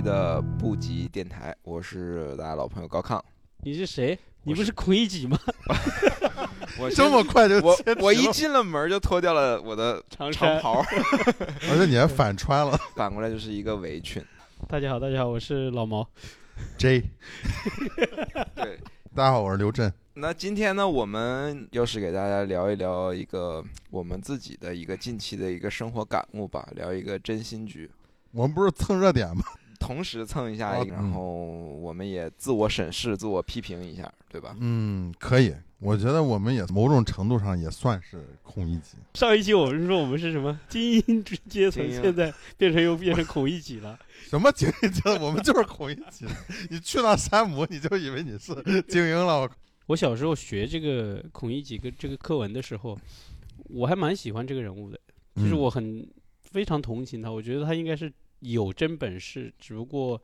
期的布吉电台，我是大家老朋友高亢。你是谁？你不是孔乙己吗？我这么快就我我一进了门就脱掉了我的长。长袍，而且你还反穿了 反过来就是一个围裙。大家好，大家好，我是老毛。J。对，大家好，我是刘震。那今天呢，我们又是给大家聊一聊一个我们自己的一个近期的一个生活感悟吧，聊一个真心局。我们不是蹭热点吗？同时蹭一下然后我们也自我审视、自我批评一下，对吧？嗯，可以。我觉得我们也某种程度上也算是孔乙己。上一期我们说我们是什么精英阶层，现在变成又变成孔乙己了。什么精英阶层？我们就是孔乙己。你去那山姆，你就以为你是 精英了。我我小时候学这个孔乙己跟这个课文的时候，我还蛮喜欢这个人物的，嗯就是我很非常同情他，我觉得他应该是有真本事，只不过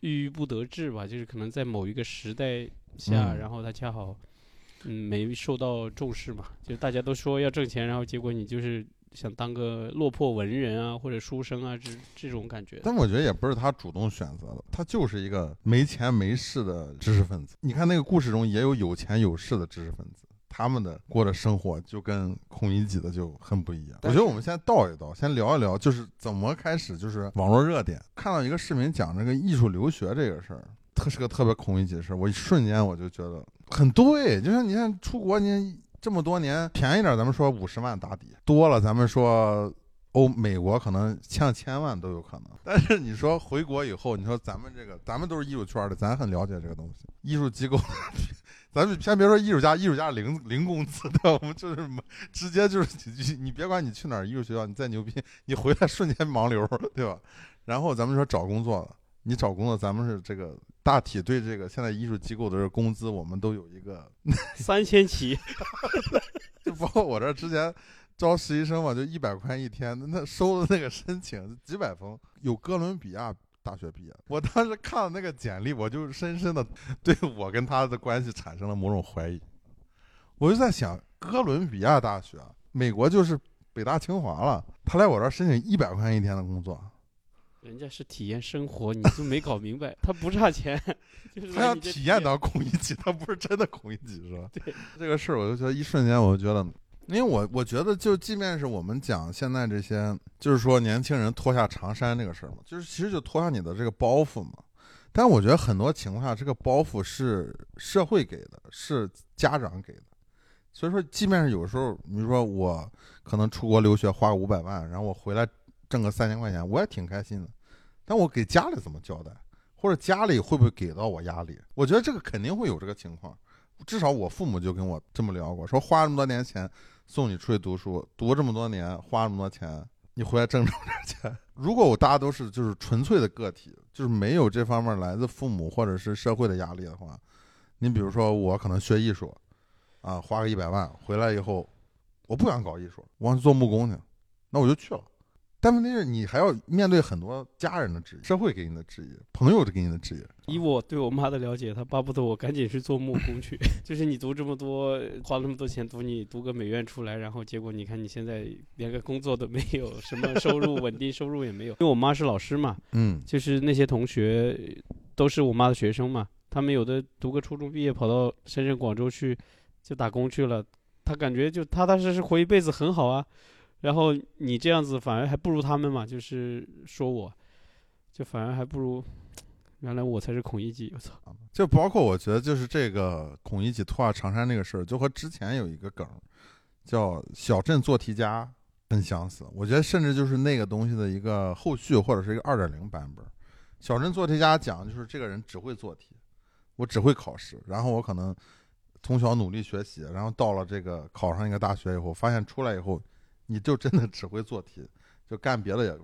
郁郁不得志吧，就是可能在某一个时代下，嗯然后他恰好嗯没受到重视嘛，就大家都说要挣钱，然后结果你就是想当个落魄文人啊或者书生啊这这种感觉。但我觉得也不是他主动选择的，他就是一个没钱没势的知识分子。你看那个故事中也有有钱有势的知识分子，他们的过的生活就跟孔乙己的就很不一样。我觉得我们先倒一倒，先聊一聊，就是怎么开始，就是网络热点。看到一个视频讲这个艺术留学这个事儿，特是个特别孔乙己的事儿，我一瞬间我就觉得很对，就像你看出国，你这么多年便宜点，咱们说五十万打底，多了咱们说欧美国可能上千万都有可能。但是你说回国以后，你说咱们这个，咱们都是艺术圈的，咱很了解这个东西。艺术机构，咱们先别说艺术家，艺术家零零工资，对吧？我们就是直接就是 你你别管你去哪儿艺术学校，你再牛逼，你回来瞬间盲流，对吧？然后咱们说找工作，你找工作，咱们是这个大体对这个现在艺术机构的这工资，我们都有一个 三千起，就包括我这之前招实习生嘛，就一百块钱一天，那收的那个申请几百封，有哥伦比亚大学毕业。我当时看了那个简历，我就深深的对我跟他的关系产生了某种怀疑。我就在想，哥伦比亚大学，美国就是北大清华了，他来我这儿申请一百块钱一天的工作，人家是体验生活，你就没搞明白，他不差钱，就是他想来你这体验到孔乙己，他不是真的孔乙己，是吧？对，这个事儿，我就觉得一瞬间，我就觉得，因为我我觉得，就即便是我们讲现在这些，就是说年轻人脱下长衫这个事儿嘛，就是其实就脱下你的这个包袱嘛。但我觉得很多情况下，这个包袱是社会给的，是家长给的。所以说，即便是有时候，比如说我可能出国留学花五百万，然后我回来挣个三千块钱，我也挺开心的。但我给家里怎么交代？或者家里会不会给到我压力？我觉得这个肯定会有这个情况，至少我父母就跟我这么聊过，说花这么多年钱送你出去读书，读这么多年，花这么多钱，你回来挣这么点钱。如果我大家都是就是纯粹的个体，就是没有这方面来自父母或者是社会的压力的话，你比如说我可能学艺术，啊，花个一百万回来以后，我不想搞艺术，我想去做木工去，那我就去了。但问题是你还要面对很多家人的质疑、社会给你的质疑、朋友给你的质疑。以我对我妈的了解，她巴不得我赶紧去做木工去。就是你读这么多，花那么多钱读，你读个美院出来，然后结果你看你现在连个工作都没有，什么收入 稳定收入也没有。因为我妈是老师嘛，嗯，就是那些同学都是我妈的学生嘛，他们有的读个初中毕业跑到深圳、广州去就打工去了，他感觉就踏踏实实活一辈子很好啊。然后你这样子反而还不如他们嘛，就是说我，就反而还不如，原来我才是孔乙己，我操！就包括我觉得就是这个孔乙己脱下长衫这个事儿，就和之前有一个梗叫“小镇做题家”很相似。我觉得甚至就是那个东西的一个后续或者是一个二点零版本。小镇做题家讲就是这个人只会做题，我只会考试，然后我可能从小努力学习，然后到了这个考上一个大学以后，发现出来以后，你就真的只会做题，就干别的也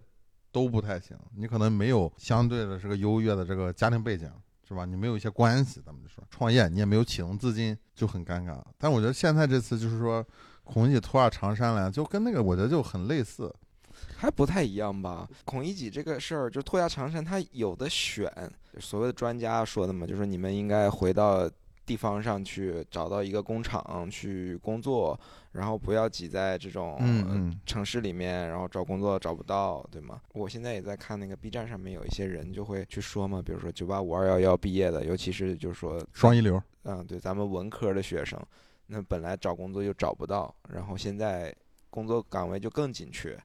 都不太行。你可能没有相对的这个优越的这个家庭背景，是吧？你没有一些关系，咱们就说创业，你也没有启动资金，就很尴尬。但我觉得现在这次就是说，孔乙己脱下长衫来，就跟那个我觉得就很类似。还不太一样吧？孔乙己这个事儿，就脱下长衫，他有的选。所谓的专家说的嘛，就说你们应该回到地方上去找到一个工厂去工作，然后不要挤在这种城市里面，然后找工作找不到，对吗？我现在也在看那个 B 站上面有一些人就会去说嘛，比如说九八五二幺幺毕业的，尤其是就是说双一流，嗯，对，咱们文科的学生，那本来找工作就找不到，然后现在工作岗位就更紧缺，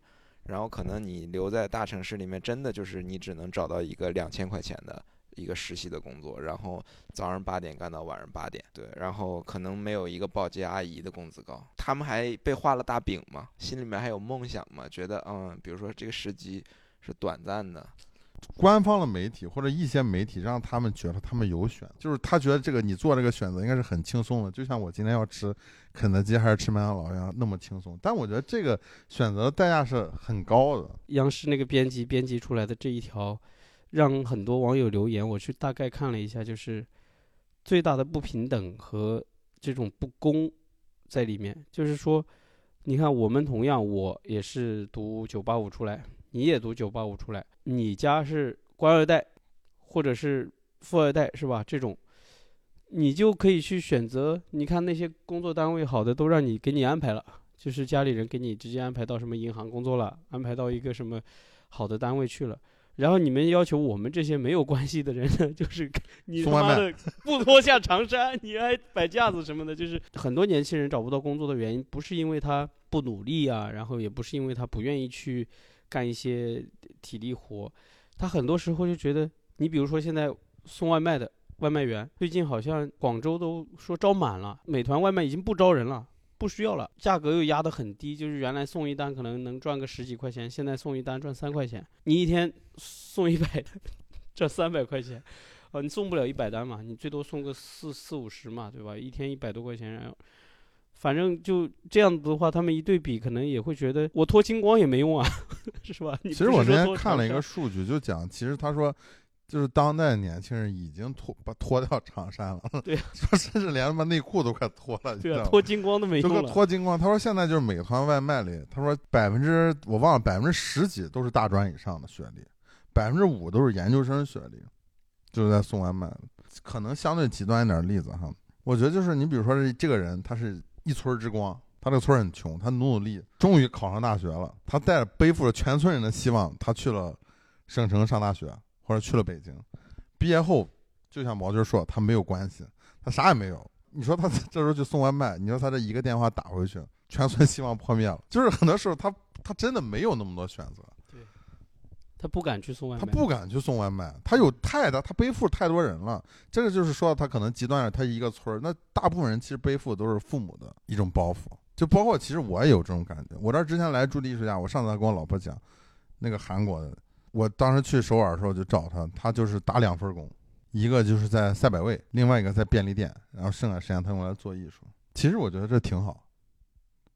然后可能你留在大城市里面，真的就是你只能找到一个两千块钱的一个实习的工作，然后早上八点干到晚上八点，对，然后可能没有一个保洁阿姨的工资高，他们还被画了大饼嘛，心里面还有梦想嘛，觉得嗯，比如说这个时机是短暂的，官方的媒体或者一些媒体让他们觉得他们有选，就是他觉得这个你做这个选择应该是很轻松的，就像我今天要吃肯德基还是吃麦当劳一样那么轻松。但我觉得这个选择的代价是很高的。央视那个编辑编辑出来的这一条，让很多网友留言。我去大概看了一下，就是最大的不平等和这种不公在里面。就是说，你看我们同样，我也是读九八五出来，你也读九八五出来，你家是官二代或者是富二代是吧？这种。你就可以去选择，你看那些工作单位好的都让你给你安排了，就是家里人给你直接安排到什么银行工作了，安排到一个什么好的单位去了。然后你们要求我们这些没有关系的人呢，就是你他妈的不脱下长衫，你还摆架子什么的，就是很多年轻人找不到工作的原因，不是因为他不努力啊，然后也不是因为他不愿意去干一些体力活，他很多时候就觉得，你比如说现在送外卖的外卖员，最近好像广州都说招满了，美团外卖已经不招人了。不需要了，价格又压得很低，就是原来送一单可能能赚个十几块钱，现在送一单赚三块钱。你一天送一百单，赚三百块钱，啊，你送不了一百单嘛，你最多送个四四五十嘛，对吧？一天一百多块钱，然后反正就这样子的话，他们一对比，可能也会觉得我脱精光也没用啊，是吧？其其实我那天看了一个数据，就讲，其实他说，就是当代年轻人已经脱把脱掉长衫了，对 说甚至连他妈内裤都快脱了，对脱精光都没就跟用了。脱精光。他说现在就是美团外卖里，他说百分之我忘了百分之十几都是大专以上的学历，百分之五都是研究生学历，就是在送外卖。可能相对极端一点的例子哈，我觉得就是你比如说这这个人他是一村之光，他这个村很穷，他努努力，终于考上大学了，他带着背负着全村人的希望，他去了省城上大学，或者去了北京，毕业后就像毛军说，他没有关系，他啥也没有。你说他这时候去送外卖，你说他这一个电话打回去，全村 希望破灭了。就是很多时候他他真的没有那么多选择，他不敢去送外卖，他不敢去送外卖，他有太大，他背负太多人了。这个就是说他可能极端点，他一个村儿，那大部分人其实背负的都是父母的一种包袱，就包括其实我也有这种感觉。我这儿之前来驻地艺术家，我上次还跟我老婆讲，那个韩国的，我当时去首尔的时候就找他，他就是打两份工，一个就是在赛百味，另外一个在便利店，然后剩下时间他用来做艺术。其实我觉得这挺好，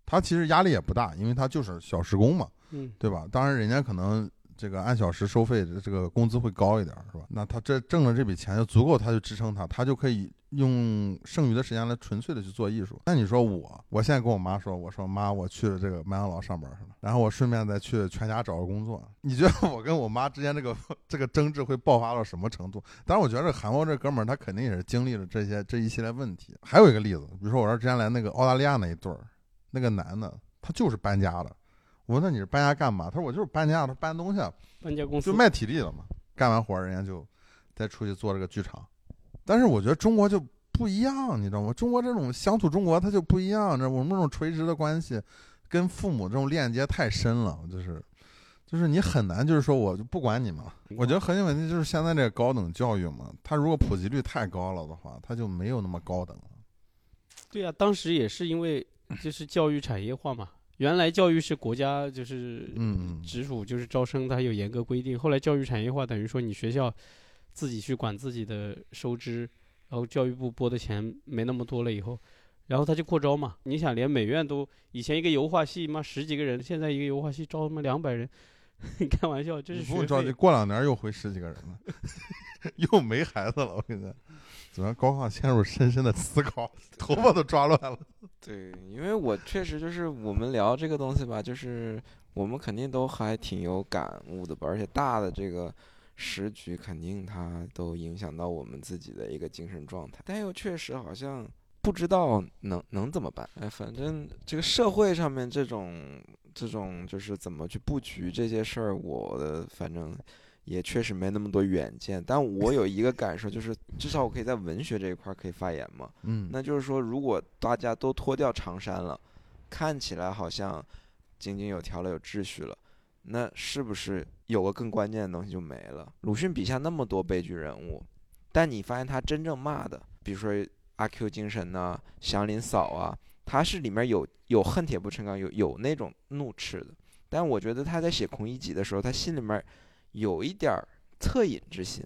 他其实压力也不大，因为他就是小时工嘛，嗯，对吧？当然人家可能这个按小时收费的这个工资会高一点，是吧？那他这挣了这笔钱就足够他去支撑他，他就可以用剩余的时间来纯粹的去做艺术。那你说我，我现在跟我妈说，我说妈，我去了这个麦当劳上班去了，然后我顺便再去全家找个工作。你觉得我跟我妈之间这个这个争执会爆发到什么程度？当然，我觉得韩国这哥们儿他肯定也是经历了这些这一系列问题。还有一个例子，比如说我这之前来那个澳大利亚那一对儿，那个男的他就是搬家了。我说那你是搬家干嘛？他说我就是搬家，他搬东西啊，搬家公司就卖体力了嘛。干完活儿人家就再出去做这个剧场。但是我觉得中国就不一样，你知道吗？中国这种乡土中国它就不一样，这我们这种垂直的关系跟父母这种链接太深了，就是就是你很难就是说我就不管你们了。我觉得核心问题就是现在这个高等教育嘛，它如果普及率太高了的话，它就没有那么高等了。对呀、当时也是因为就是教育产业化嘛。原来教育是国家就是嗯，直属，就是招生它有严格规定。后来教育产业化，等于说你学校自己去管自己的收支，然后教育部拨的钱没那么多了以后，然后他就扩招嘛。你想，连美院都以前一个油画系妈十几个人，现在一个油画系招他妈两百人，你 开玩笑，这是不用着急，过两年又回十几个人了，又没孩子了。我跟你讲，怎么高亢陷入深深的思考，头发都抓乱了。对，因为我确实就是我们聊这个东西吧，就是我们肯定都还挺有感悟的吧，而且大的这个时局，肯定它都影响到我们自己的一个精神状态。但又确实好像不知道能能怎么办。哎，反正这个社会上面这种这种就是怎么去布局这些事儿，我的反正。也确实没那么多远见，但我有一个感受，就是至少我可以在文学这一块可以发言嘛。嗯，那就是说，如果大家都脱掉长衫了，看起来好像井井有条了、有秩序了，那是不是有个更关键的东西就没了？鲁迅笔下那么多悲剧人物，但你发现他真正骂的，比如说阿 Q 精神呐、祥林嫂啊，他是里面有有恨铁不成钢，有有那种怒斥的。但我觉得他在写孔乙己的时候，他心里面。有一点儿恻隐之心，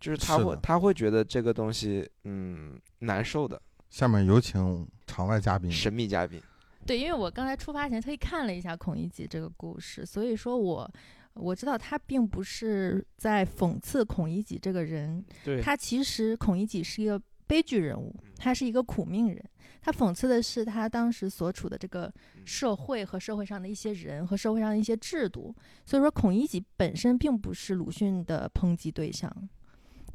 就是他会他会觉得这个东西嗯难受的。下面有请场外嘉宾，神秘嘉宾。对，因为我刚才出发前特意看了一下孔乙己这个故事，所以说我我知道他并不是在讽刺孔乙己这个人，他其实孔乙己是一个悲剧人物，他是一个苦命人。他讽刺的是他当时所处的这个社会和社会上的一些人和社会上的一些制度，所以说孔乙己本身并不是鲁迅的抨击对象，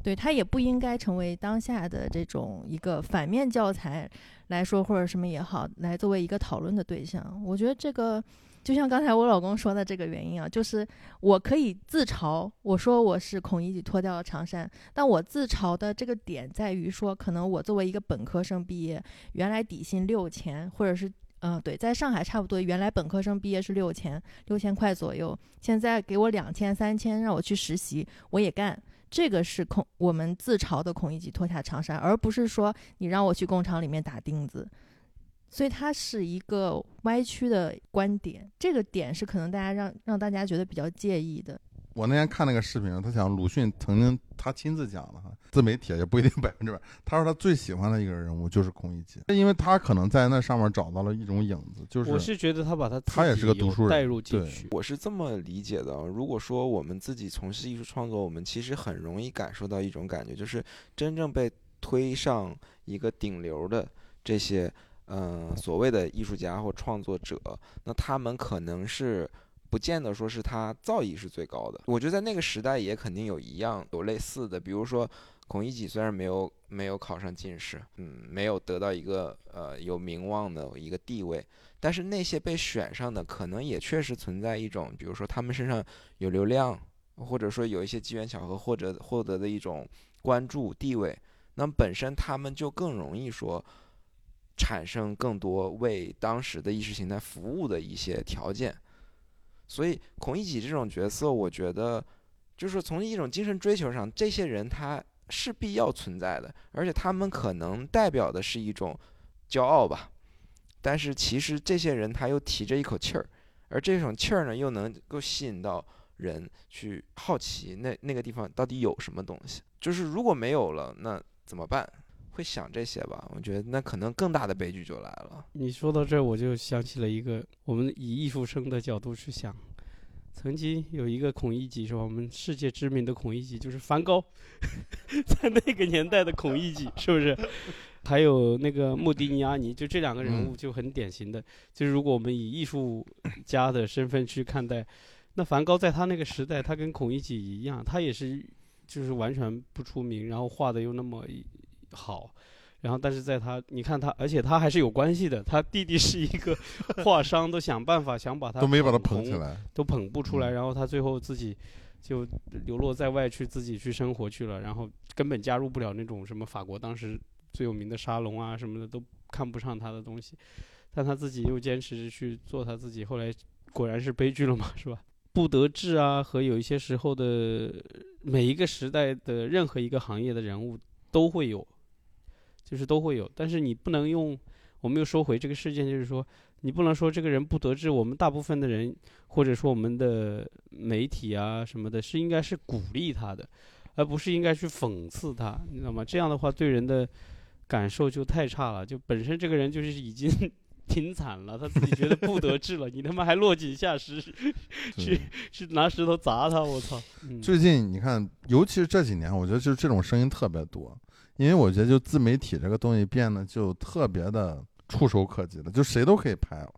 对他也不应该成为当下的这种一个反面教材来说或者什么也好，来作为一个讨论的对象。我觉得这个。就像刚才我老公说的这个原因啊，就是我可以自嘲，我说我是孔乙己脱掉了长衫，但我自嘲的这个点在于说，可能我作为一个本科生毕业，原来底薪六千，或者是嗯对，在上海差不多，原来本科生毕业是六千六千块左右，现在给我两千三千让我去实习，我也干，这个是孔我们自嘲的孔乙己脱下长衫，而不是说你让我去工厂里面打钉子。所以它是一个歪曲的观点，这个点是可能大家让让大家觉得比较介意的。我那天看那个视频，他讲鲁迅曾经他亲自讲的哈，自媒体也不一定百分之百。他说他最喜欢的一个人物就是孔乙己，因为他可能在那上面找到了一种影子。就是我是觉得他把他他也是个读书人带入进去。我是这么理解的，如果说我们自己从事艺术创作，我们其实很容易感受到一种感觉，就是真正被推上一个顶流的这些。嗯，所谓的艺术家或创作者，那他们可能是不见得说是他造诣是最高的。我觉得在那个时代也肯定有一样有类似的，比如说孔乙己虽然没有没有考上进士，嗯，没有得到一个呃有名望的一个地位，但是那些被选上的可能也确实存在一种，比如说他们身上有流量，或者说有一些机缘巧合或者获得的一种关注地位，那本身他们就更容易说。产生更多为当时的意识形态服务的一些条件，所以孔乙己这种角色，我觉得就是从一种精神追求上，这些人他是必要存在的，而且他们可能代表的是一种骄傲吧。但是其实这些人他又提着一口气儿，而这种气儿呢，又能够吸引到人去好奇那那个地方到底有什么东西。就是如果没有了，那怎么办？会想这些吧？我觉得那可能更大的悲剧就来了。你说到这，我就想起了一个，我们以艺术生的角度去想，曾经有一个孔乙己，是吧？我们世界知名的孔乙己就是梵高，在那个年代的孔乙己，是不是？还有那个穆迪尼阿尼，就这两个人物就很典型的。就是如果我们以艺术家的身份去看待，那梵高在他那个时代，他跟孔乙己一样，他也是就是完全不出名，然后画的又那么。好，然后但是在他，你看他，而且他还是有关系的。他弟弟是一个 画商，都想办法想把他都没把他捧起来，都捧不出来。然后他最后自己就流落在外去，自己去生活去了。然后根本加入不了那种什么法国当时最有名的沙龙啊什么的，都看不上他的东西。但他自己又坚持去做他自己，后来果然是悲剧了嘛，是吧？不得志啊，和有一些时候的每一个时代的任何一个行业的人物都会有。就是都会有，但是你不能用。我们又说回这个事件，就是说，你不能说这个人不得志。我们大部分的人，或者说我们的媒体啊什么的，是应该是鼓励他的，而不是应该去讽刺他，你知道吗？这样的话对人的感受就太差了。就本身这个人就是已经 挺惨了，他自己觉得不得志了，你他妈还落井下石，去去拿石头砸他，我操！最近你看，尤其是这几年，我觉得就是这种声音特别多。因为我觉得，就自媒体这个东西变得就特别的触手可及了，就谁都可以拍了，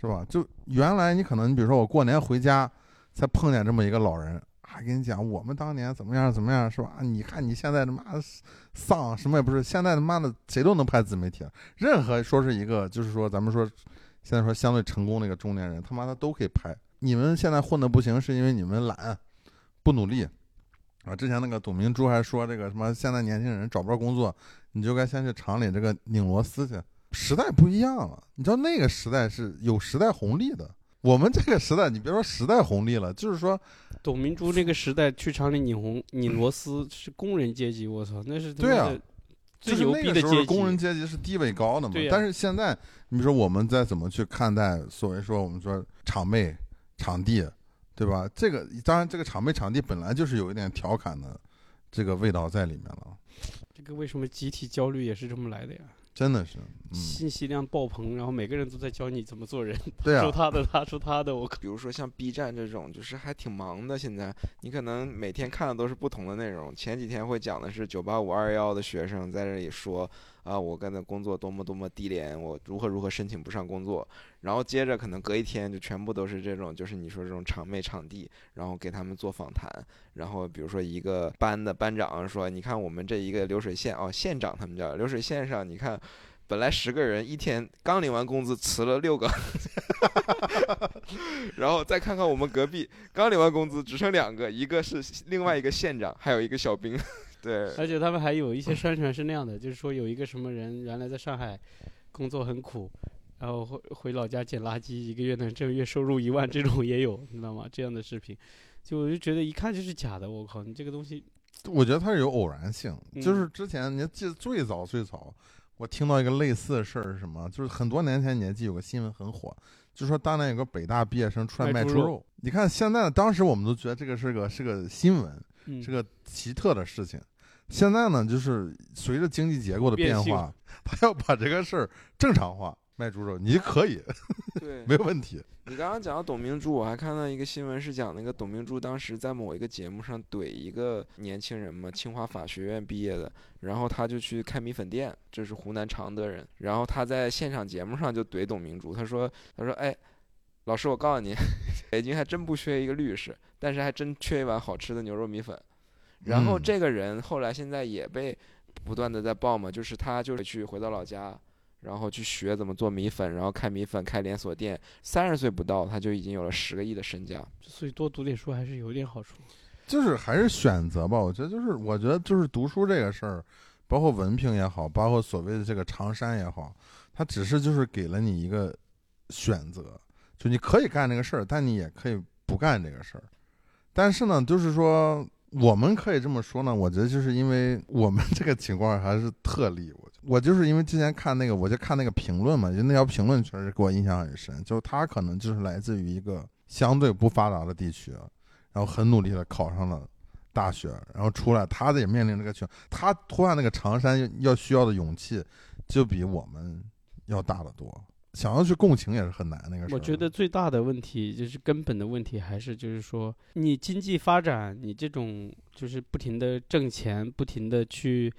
是吧？就原来你可能，你比如说我过年回家，才碰见这么一个老人，还跟你讲我们当年怎么样怎么样是吧？你看你现在他妈丧什么也不是，现在他妈的谁都能拍自媒体了，任何说是一个就是说咱们说现在说相对成功的一个中年人，他妈的都可以拍。你们现在混的不行，是因为你们懒，不努力。啊，之前那个董明珠还说这个什么，现在年轻人找不着工作，你就该先去厂里这个拧螺丝去。时代不一样了，你知道那个时代是有时代红利的，我们这个时代，你别说时代红利了，就是说，董明珠那个时代去厂里拧红拧螺丝是工人阶级，我操，那是对啊，最牛逼的阶级，工人阶级是地位高的嘛。但是现在，你说我们再怎么去看待所谓说我们说厂妹、场地。对吧？这个当然，这个场没场地本来就是有一点调侃的这个味道在里面了。这个为什么集体焦虑也是这么来的呀？真的是，信息量爆棚，然后每个人都在教你怎么做人。对啊，说他的，他说他的，我靠。比如说像 B 站这种，就是还挺忙的。现在你可能每天看的都是不同的内容。前几天会讲的是九八五二幺的学生在这里说。啊，我干的工作多么多么低廉，我如何如何申请不上工作，然后接着可能隔一天就全部都是这种，就是你说这种场妹场地，然后给他们做访谈，然后比如说一个班的班长说，你看我们这一个流水线哦，县长他们叫流水线上，你看本来十个人一天刚领完工资辞了六个，然后再看看我们隔壁刚领完工资只剩两个，一个是另外一个县长，还有一个小兵。对，而且他们还有一些宣传是那样的，就是说有一个什么人原来在上海工作很苦，然后回回老家捡垃圾，一个月能挣月收入一万，这种也有，你知道吗？这样的视频，就我就觉得一看就是假的。我靠，你这个东西，我觉得它是有偶然性，就是之前你记得最早最早，我听到一个类似的事儿是什么？就是很多年前你还记有个新闻很火，就说当年有个北大毕业生出来卖猪肉。你看现在当时我们都觉得这个是个是个新闻，是个奇特的事情。现在呢，就是随着经济结构的变化，他要把这个事儿正常化，卖猪肉你可以，对，没有问题。你刚刚讲到董明珠，我还看到一个新闻是讲那个董明珠当时在某一个节目上怼一个年轻人嘛，清华法学院毕业的，然后他就去开米粉店，这是湖南常德人，然后他在现场节目上就怼董明珠，他说，他说，哎，老师，我告诉你，北京还真不缺一个律师，但是还真缺一碗好吃的牛肉米粉。然后这个人后来现在也被不断的在报嘛，就是他就是去回到老家，然后去学怎么做米粉，然后开米粉开连锁店，三十岁不到他就已经有了十个亿的身价。所以多读点书还是有点好处。就是还是选择吧，我觉得就是我觉得就是读书这个事儿，包括文凭也好，包括所谓的这个长衫也好，它只是就是给了你一个选择，就你可以干这个事儿，但你也可以不干这个事儿。但是呢，就是说。我们可以这么说呢，我觉得就是因为我们这个情况还是特例。我我就是因为之前看那个，我就看那个评论嘛，就那条评论确实给我印象很深。就他可能就是来自于一个相对不发达的地区，然后很努力的考上了大学，然后出来，他也面临这个情他脱下那个长衫要需要的勇气，就比我们要大得多。想要去共情也是很难那个。我觉得最大的问题就是根本的问题，还是就是说，你经济发展，你这种就是不停的挣钱，不停的去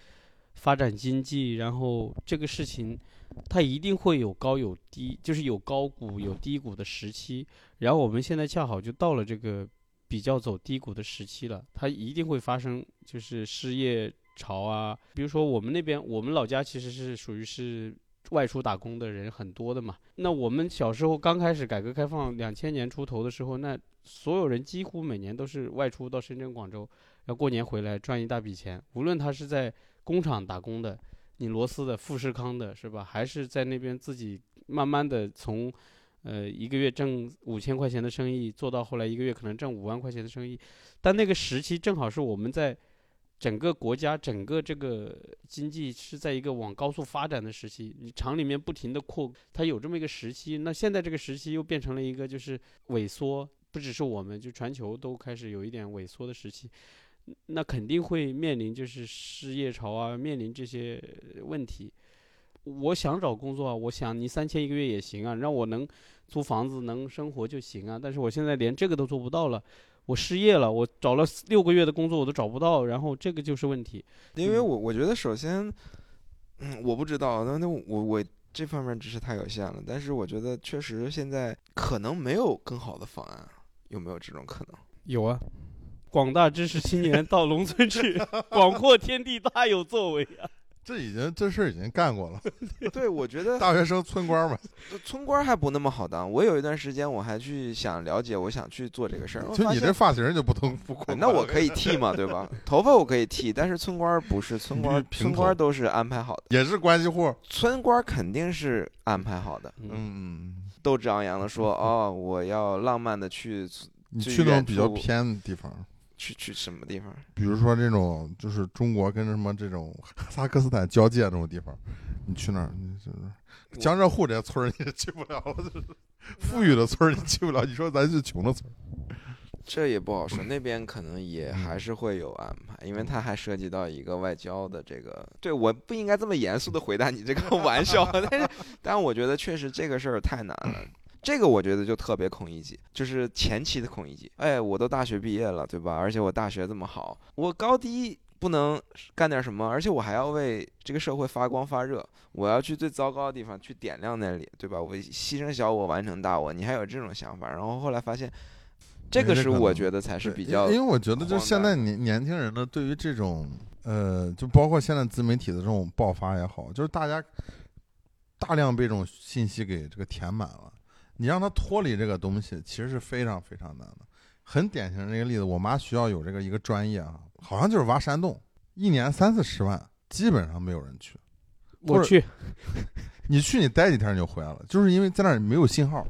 发展经济，然后这个事情，它一定会有高有低，就是有高谷有低谷的时期。然后我们现在恰好就到了这个比较走低谷的时期了，它一定会发生就是失业潮啊。比如说我们那边，我们老家其实是属于是。外出打工的人很多的嘛，那我们小时候刚开始改革开放两千年出头的时候，那所有人几乎每年都是外出到深圳、广州，要过年回来赚一大笔钱。无论他是在工厂打工的、拧螺丝的、富士康的，是吧？还是在那边自己慢慢的从，呃，一个月挣五千块钱的生意做到后来一个月可能挣五万块钱的生意，但那个时期正好是我们在。整个国家整个这个经济是在一个往高速发展的时期，你厂里面不停的扩，它有这么一个时期。那现在这个时期又变成了一个就是萎缩，不只是我们，就全球都开始有一点萎缩的时期，那肯定会面临就是失业潮啊，面临这些问题。我想找工作啊，我想你三千一个月也行啊，让我能租房子能生活就行啊，但是我现在连这个都做不到了。我失业了，我找了六个月的工作我都找不到，然后这个就是问题。因为我我觉得首先，嗯，我不知道，那那我我这方面知识太有限了。但是我觉得确实现在可能没有更好的方案，有没有这种可能？有啊，广大知识青年到农村去，广阔天地大有作为啊！这已经这事儿已经干过了，对，我觉得大学生村官嘛，村官还不那么好当。我有一段时间我还去想了解，我想去做这个事儿。就你这发型就不通不过。那我可以剃嘛，对吧？头发我可以剃，但是村官不是，村官平村官都是安排好的，也是关系户。村官肯定是安排好的，嗯，嗯，斗志昂扬的说，哦，我要浪漫的去你去那种比较偏的地方，去去什么地方？比如说这种就是中国跟什么这种哈萨克斯坦交界这种地方，你去那儿，你就是江浙沪这些村儿你去不了了，就是富裕的村儿你去不了。你说咱是穷的村儿，这也不好说，那边可能也嗯还是会有安排，因为它还涉及到一个外交的这个。对，我不应该这么严肃的回答你这个 玩笑，但是，但我觉得确实这个事儿太难了。这个我觉得就特别孔乙己，就是前期的孔乙己。哎，我都大学毕业了，对吧？而且我大学这么好，我高低不能干点什么，而且我还要为这个社会发光发热。我要去最糟糕的地方去点亮那里，对吧？我牺牲小我，完成大我。你还有这种想法，然后后来发现，这个是我觉得才是比较因为我觉得就现在年年轻人呢，对于这种呃，就包括现在自媒体的这种爆发也好，就是大家大量被这种信息给这个填满了，你让他脱离这个东西，其实是非常非常难的。很典型的一个例子，我妈学校有这个一个专业啊，好像就是挖山洞，一年三四十万，基本上没有人去。我去，你去你待几天你就回来了，就是因为在那儿没有信号，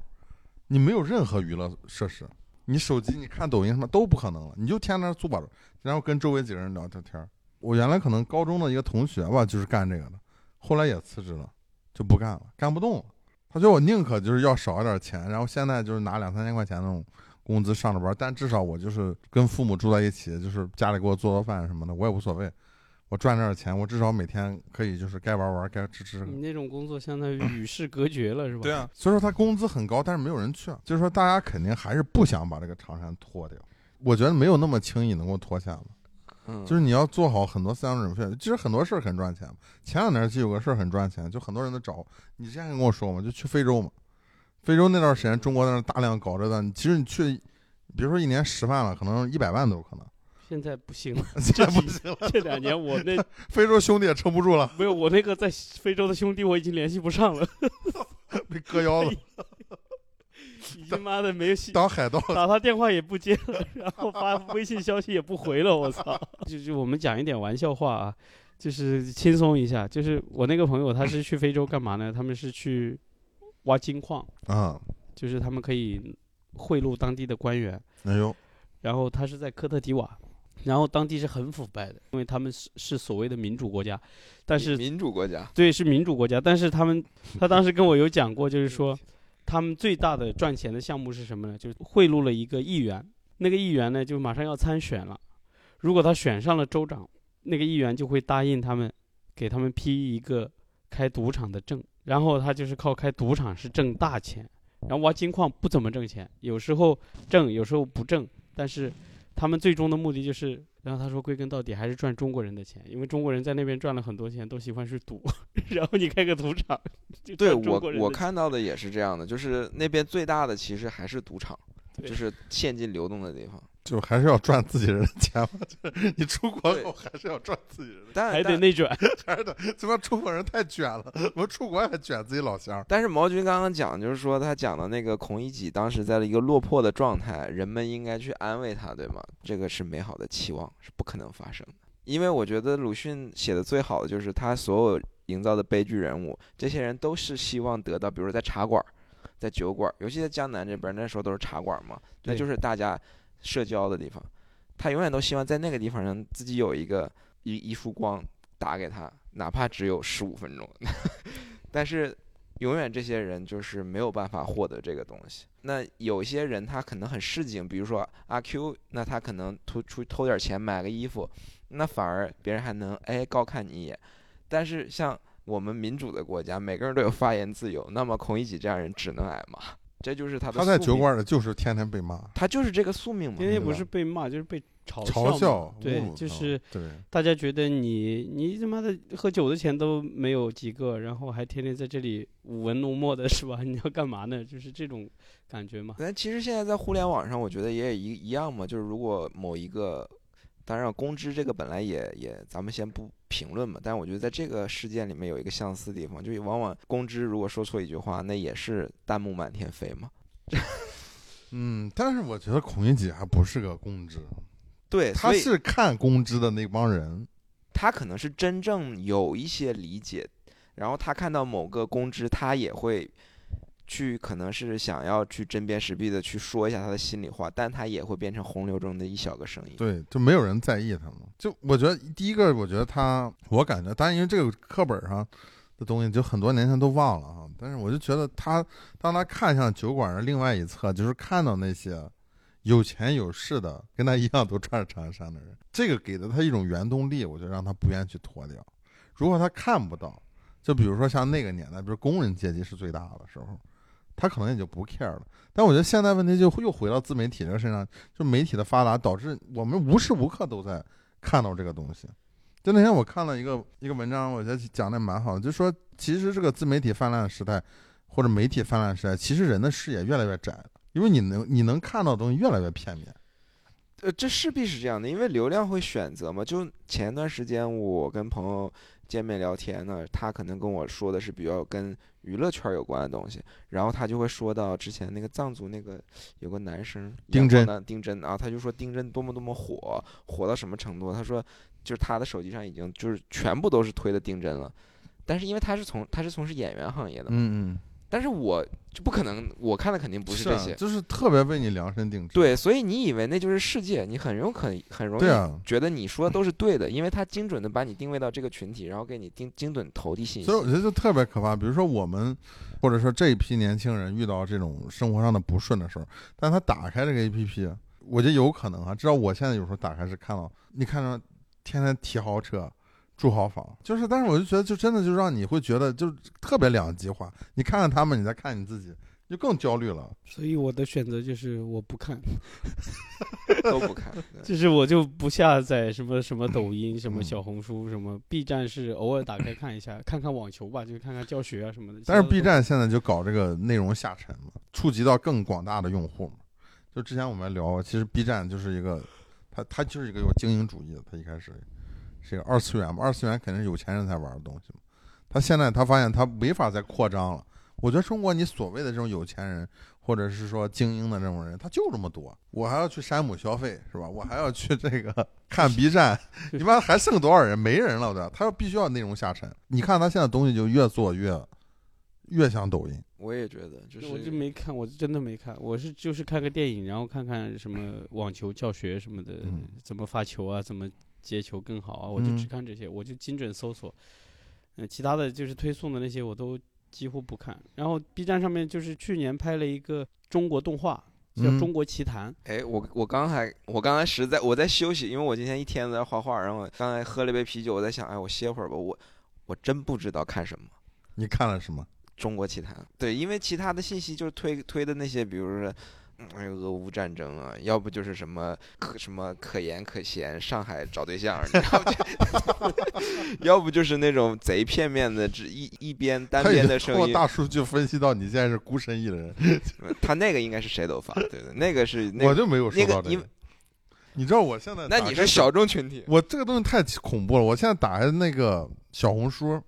你没有任何娱乐设施，你手机你看抖音什么都不可能了，你就天天坐着，然后跟周围几个人聊聊天儿。我原来可能高中的一个同学吧，就是干这个的，后来也辞职了，就不干了，干不动了。他说我宁可就是要少一点钱，然后现在就是拿两三千块钱那种工资上着班，但至少我就是跟父母住在一起，就是家里给我做做饭什么的，我也无所谓。我赚这点钱，我至少每天可以就是该玩玩，该吃吃。你那种工作相当于与世隔绝了，是吧？对啊，所以说他工资很高，但是没有人去啊。就是说大家肯定还是不想把这个长衫脱掉。我觉得没有那么轻易能够脱下的，嗯，就是你要做好很多思想准备。其实很多事儿很赚钱。前两年就有个事儿很赚钱，就很多人都找你之前跟我说嘛，就去非洲嘛。非洲那段时间，中国在那大量搞这个，其实你去，比如说一年十万了，可能一百万都有可能。现在不行了，现在不行了，这两年我那 非洲兄弟也撑不住了，没有我那个在非洲的兄弟，我已经联系不上了，被割腰了，已经妈的没有信，当海盗。打他电话也不接了，然后发微信消息也不回了，我操！就就我们讲一点玩笑话啊，就是轻松一下。就是我那个朋友他是去非洲干嘛呢？他们是去挖金矿，啊，就是他们可以贿赂当地的官员。哎呦，然后他是在科特迪瓦，然后当地是很腐败的，因为他们是是所谓的民主国家，但是民主国家，对是民主国家，但是他们他当时跟我有讲过，就是说他们最大的赚钱的项目是什么呢？就是贿赂了一个议员，那个议员呢就马上要参选了，如果他选上了州长，那个议员就会答应他们，给他们批一个开赌场的证，然后他就是靠开赌场是挣大钱，然后挖金矿不怎么挣钱，有时候挣，有时候不挣，但是他们最终的目的就是，然后他说归根到底还是赚中国人的钱，因为中国人在那边赚了很多钱，都喜欢去赌，然后你开个赌场，就对我我看到的也是这样的，就是那边最大的其实还是赌场，对就是现金流动的地方。就还是要赚自己人的钱嘛，就是你出国后还是要赚自己人的钱。但还得内卷，还是的，他妈中国人太卷了，我们出国还卷自己老乡。但是毛军刚刚讲，就是说他讲的那个孔乙己当时在一个落魄的状态，人们应该去安慰他，对吗？这个是美好的期望，是不可能发生的。因为我觉得鲁迅写的最好的就是他所有营造的悲剧人物，这些人都是希望得到，比如说在茶馆儿、在酒馆，尤其在江南这边，那时候都是茶馆嘛，那就是大家社交的地方。他永远都希望在那个地方让自己有一个一一束光打给他，哪怕只有十五分钟。但是永远这些人就是没有办法获得这个东西。那有些人他可能很市井，比如说阿 Q，那他可能偷出偷点钱买个衣服，那反而别人还能哎高看你一眼。但是像我们民主的国家，每个人都有发言自由，那么孔乙己这样人只能挨骂。这就是他的他在酒，馆里就是天天被骂、他就是这个宿命嘛。天天不是被骂就是被嘲嘲笑，对就是对，大家觉得你你他妈的喝酒的钱都没有几个，然后还天天在这里舞文弄墨的 是吧？你要干嘛呢？就是这种感觉嘛。但其实现在在互联网上，我觉得也一一样嘛，就是如果某一个，当然公知这个本来也也，咱们先不评论嘛，但是我觉得在这个事件里面有一个相似的地方，就是往往公知如果说错一句话，那也是弹幕满天飞嘛。嗯，但是我觉得孔乙己还不是个公知，对，他是看公知的那帮人。他可能是真正有一些理解，然后他看到某个公知，他也会去，可能是想要去针砭时弊的去说一下他的心里话，但他也会变成洪流中的一小个声音。对，就没有人在意他们。就我觉得第一个，我觉得他，我感觉，当然因为这个课本上的东西，就很多年前都忘了哈。但是我就觉得他，当他看向酒馆的另外一侧，就是看到那些有钱有势的，跟他一样都穿着长衫的人，这个给了他一种原动力，我就让他不愿意去脱掉。如果他看不到，就比如说像那个年代，比如工人阶级是最大的时候，他可能也就不 care 了。但我觉得现在问题就又回到自媒体这个身上，就媒体的发达导致我们无时无刻都在看到这个东西。就那天我看了一个一个文章，我觉得讲的蛮好的，就说其实这个自媒体泛滥的时代，或者媒体泛滥时代，其实人的视野越来越窄，因为你能你能看到的东西越来越片面。呃，这势必是这样的，因为流量会选择嘛。就前一段时间我跟朋友见面聊天呢，他可能跟我说的是比较跟娱乐圈有关的东西，然后他就会说到之前那个藏族那个有个男生丁真丁真啊，他就说丁真多么多么火，火到什么程度？他说就是他的手机上已经就是全部都是推的丁真了，但是因为他是从他是从事演员行业的嘛，嗯嗯，但是我就不可能，我看的肯定不是这啊些。就是特别为你量身定制。对，所以你以为那就是世界，你很容可很容易觉得你说的都是对的，因为他精准的把你定位到这个群体，然后给你精精准投递信息所以。我觉得就特别可怕。比如说我们，或者说这一批年轻人遇到这种生活上的不顺的时候，但他打开这个 A P P，我觉得有可能啊。至少我现在有时候打开是看到，你看着天天提豪车。住豪房，就是，但是我就觉得，就真的就让你会觉得，就特别两极化。你看看他们，你再看你自己，就更焦虑了。所以我的选择就是我不看，都不看。就是我就不下载什么什么抖音、什么嗯小红书、什么 B 站，是偶尔打开看一下，看看网球吧，就是看看教学啊什么的。但是 B 站现在就搞这个内容下沉嘛，触及到更广大的用户嘛。就之前我们聊，其实 B 站就是一个，它它就是一个有精英主义的，它一开始是一个二次元嘛，二次元肯定是有钱人才玩的东西嘛。他现在他发现他没法再扩张了。我觉得中国你所谓的这种有钱人，或者是说精英的这种人，他就这么多。我还要去山姆消费是吧？我还要去这个 看 B 站，你妈还剩多少人？没人了的。他要必须要内容下沉。你看他现在东西就越做越越像抖音。我也觉得，就是我就没看，我真的没看，我是就是看个电影，然后看看什么网球教学什么的，嗯怎么发球啊，怎么接球更好啊，我就只嗯看这些，我就精准搜索，嗯、其他的就是推送的那些我都几乎不看。然后 B 站上面就是去年拍了一个中国动画，叫嗯《中国奇谭》，哎，我我刚才我刚才实在我在休息，因为我今天一天都在画画，然后我刚才喝了一杯啤酒，我在想，哎，我歇会儿吧，我我真不知道看什么。你看了什么？中国奇谭，对，因为其他的信息就是推推的那些，比如说，嗯哎俄乌战争啊，要不就是什么可什么可盐可咸，上海找对象，要不就要不就是那种贼片面的，只一一边单边经通过的声音。大数据分析到你现在是孤身一人，他那个应该是谁都发，对对，那个是那个，我就没有收到这个。你知道我现在那你是小众群体。我这个东西太恐怖了。我现在打开那个小红书，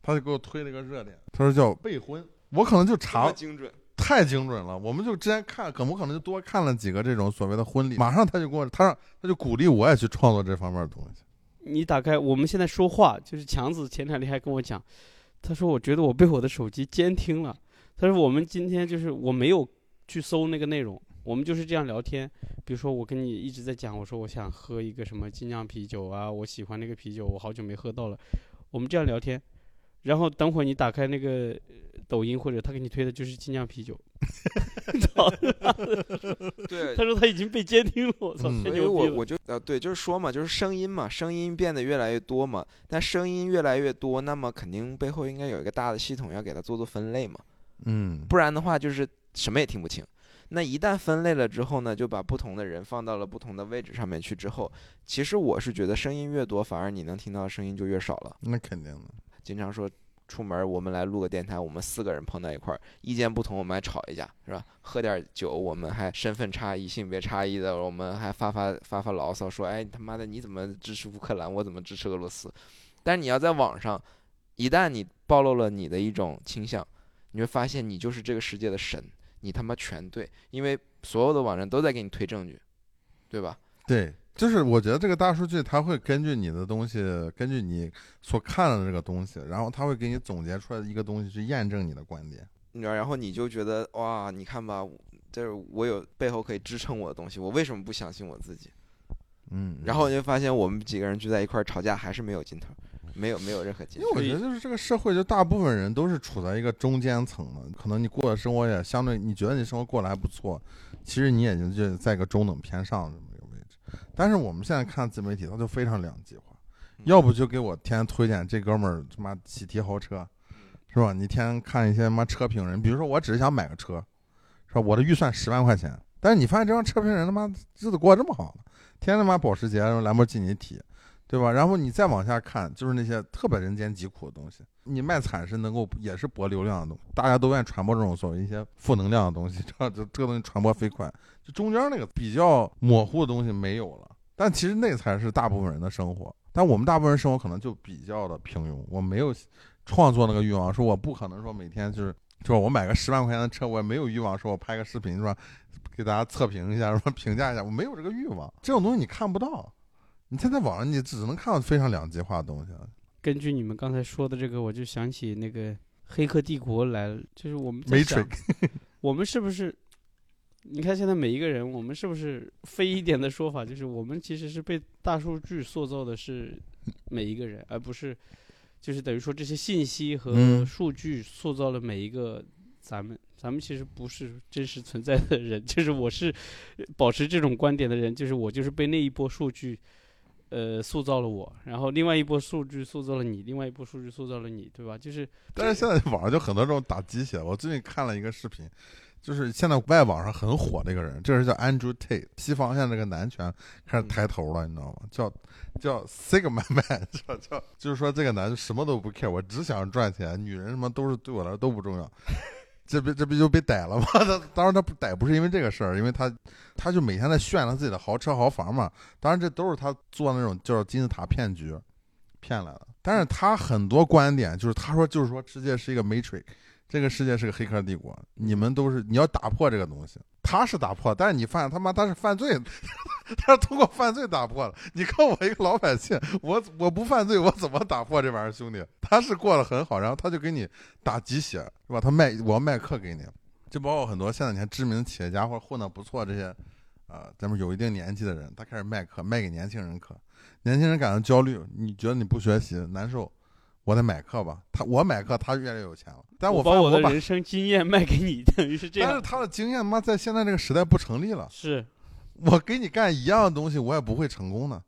他就给我推了个热点，他说叫备婚，我可能就查精准，太精准了。我们就之前看，可不可能就多看了几个这种所谓的婚礼，马上他就给我，他让他就鼓励我也去创作这方面的东西。你打开我们现在说话，就是强子前两天还跟我讲，他说我觉得我被我的手机监听了。他说我们今天就是我没有去搜那个内容，我们就是这样聊天。比如说我跟你一直在讲，我说我想喝一个什么精酿啤酒啊，我喜欢那个啤酒，我好久没喝到了。我们这样聊天，然后等会儿你打开那个呃抖音或者他给你推的就是精酿啤酒。操对 他说他已经被监听了，我操，嗯太所以牛逼了。我我就呃对，就是说嘛，就是声音嘛，声音变得越来越多嘛。但声音越来越多，那么肯定背后应该有一个大的系统要给它做做分类嘛。嗯，不然的话，就是什么也听不清。那一旦分类了之后呢，就把不同的人放到了不同的位置上面去之后，其实我是觉得声音越多，反而你能听到的声音就越少了。那肯定的。经常说出门我们来录个电台，我们四个人碰到一块儿，意见不同，我们还吵一架，是吧？喝点酒，我们还身份差异、性别差异的，我们还发发发发牢骚，说哎他妈的你怎么支持乌克兰，我怎么支持俄罗斯？但是你要在网上，一旦你暴露了你的一种倾向，你会发现你就是这个世界的神。你他妈全对，因为所有的网站都在给你推证据，对吧？对，就是我觉得这个大数据它会根据你的东西，根据你所看的这个东西，然后它会给你总结出来一个东西去验证你的观点。你知道然后你就觉得哇，你看吧，就是我有背后可以支撑我的东西，我为什么不相信我自己？嗯，然后你就发现我们几个人聚在一块儿吵架还是没有尽头。没有没有任何结因为我觉得就是这个社会，就大部分人都是处在一个中间层的，可能你过的生活也相对，你觉得你生活过得还不错，其实你也就就在一个中等偏上。但是我们现在看自媒体，它就非常两极化，要不就给我天天推荐这哥们儿他妈喜提豪车，是吧？你天天看一些他妈车评人，比如说我只是想买个车，是吧？我的预算十万块钱，但是你发现这帮车评人他妈日子过得这么好呢，天天他妈保时捷、兰博基尼提。对吧？然后你再往下看，就是那些特别人间疾苦的东西。你卖惨是能够也是博流量的东西，大家都愿意传播这种所谓一些负能量的东西，这这这个东西传播飞快。就中间那个比较模糊的东西没有了，但其实那才是大部分人的生活。但我们大部分人生活可能就比较的平庸，我没有创作那个欲望，说我不可能说每天就是，就是我买个十万块钱的车，我也没有欲望说我拍个视频是吧，给大家测评一下，说 评价一下，我没有这个欲望。这种东西你看不到。你现在网上你只能看到非常两极化的东西。根据你们刚才说的这个，我就想起那个《黑客帝国》来了，就是我们没吹，我们是不是？你看现在每一个人，我们是不是非一点的说法，就是我们其实是被大数据塑造的是每一个人，而不是就是等于说这些信息和数据塑造了每一个咱们。咱们其实不是真实存在的人，就是我是保持这种观点的人，就是我就是被那一波数据。呃，塑造了我，然后另外一波数据塑造了你，另外一波数据塑造了你，对吧？就是，但是现在网上就很多这种打鸡血。我最近看了一个视频，就是现在外网上很火的一个人，这个人叫 Andrew Tate，西方现在这个男权开始抬头了，你知道吗？叫叫 Sigma Man，叫叫，就是说这个男的什么都不 care，我只想赚钱，女人什么都是对我来说都不重要。这不这不就被逮了吗？他当然他不逮不是因为这个事儿，因为他他就每天在炫他自己的豪车豪房嘛。当然这都是他做那种叫金字塔骗局骗来的。但是他很多观点就是他说就是说世界是一个 matrix。这个世界是个黑客帝国，你们都是你要打破这个东西，他是打破，但是你发现他妈他是犯罪，他是通过犯罪打破的。你看我一个老百姓，我我不犯罪，我怎么打破这玩意儿，兄弟？他是过得很好，然后他就给你打鸡血，是吧？他卖我要卖课给你，就包括很多现在你看知名企业家或者混得不错这些，啊，咱们有一定年纪的人，他开始卖课，卖给年轻人课，年轻人感到焦虑，你觉得你不学习难受？我得买课吧，他我买课，他越来越有钱了。但我把我的人生经验卖给你，等于是这样。但是他的经验，他妈在现在这个时代不成立了。是，我给你干一样的东西，我也不会成功的。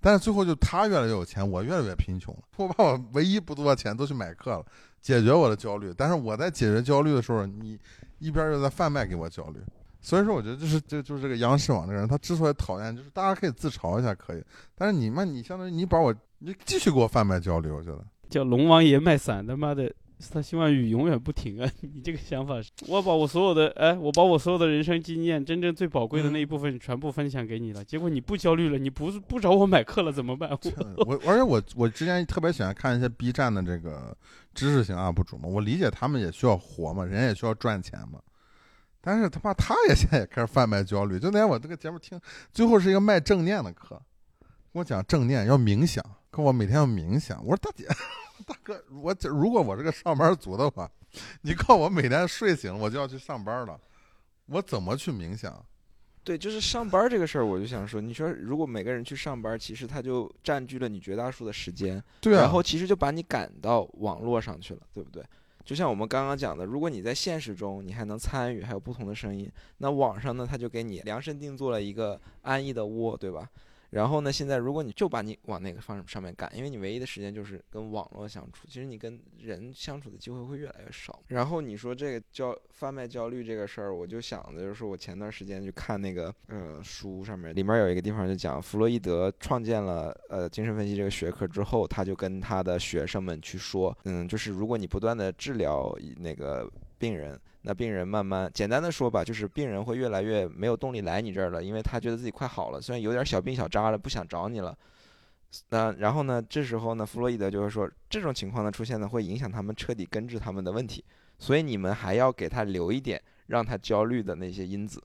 但是最后就他越来越有钱，我越来越贫穷了。我把我唯一不多的钱都去买课了，解决我的焦虑。但是我在解决焦虑的时候，你一边又在贩卖给我焦虑。所以说，我觉得就是就就是这个央视网这个人，他之所以讨厌，就是大家可以自嘲一下，可以。但是你们，你相当于你把我，你继续给我贩卖焦虑，我觉得。叫龙王爷卖伞，他妈的，他希望雨永远不停啊！你这个想法是，我把我所有的，哎，我把我所有的人生经验，真正最宝贵的那一部分全部分享给你了。结果你不焦虑了，你不不找我买课了，怎么办？我而且我我之前特别喜欢看一些 B 站的这个知识型 UP 主嘛，我理解他们也需要活嘛，人也需要赚钱嘛。但是他妈他也 现在也开始贩卖焦虑，就那天我这个节目听，最后是一个卖正念的课，跟我讲正念要冥想。跟我每天要冥想，我说大姐，大哥，我如果我是个上班族的话，你看我每天睡醒了我就要去上班了，我怎么去冥想？对，就是上班这个事儿，我就想说，你说如果每个人去上班，其实他就占据了你绝大数的时间，对啊，然后其实就把你赶到网络上去了，对不对？就像我们刚刚讲的，如果你在现实中你还能参与，还有不同的声音，那网上呢，他就给你量身定做了一个安逸的窝，对吧？然后呢，现在如果你就把你往那个方上面赶，因为你唯一的时间就是跟网络相处，其实你跟人相处的机会会越来越少。然后你说这个焦贩卖焦虑这个事儿，我就想的就是我前段时间去看那个呃书上面，里面有一个地方就讲弗洛伊德创建了呃精神分析这个学科之后，他就跟他的学生们去说，嗯，就是如果你不断的治疗那个病人。那病人慢慢简单的说吧，就是病人会越来越没有动力来你这儿了，因为他觉得自己快好了，虽然有点小病小扎了，不想找你了。那然后呢，这时候呢，弗洛伊德就会说，这种情况的出现呢，会影响他们彻底根治他们的问题，所以你们还要给他留一点让他焦虑的那些因子，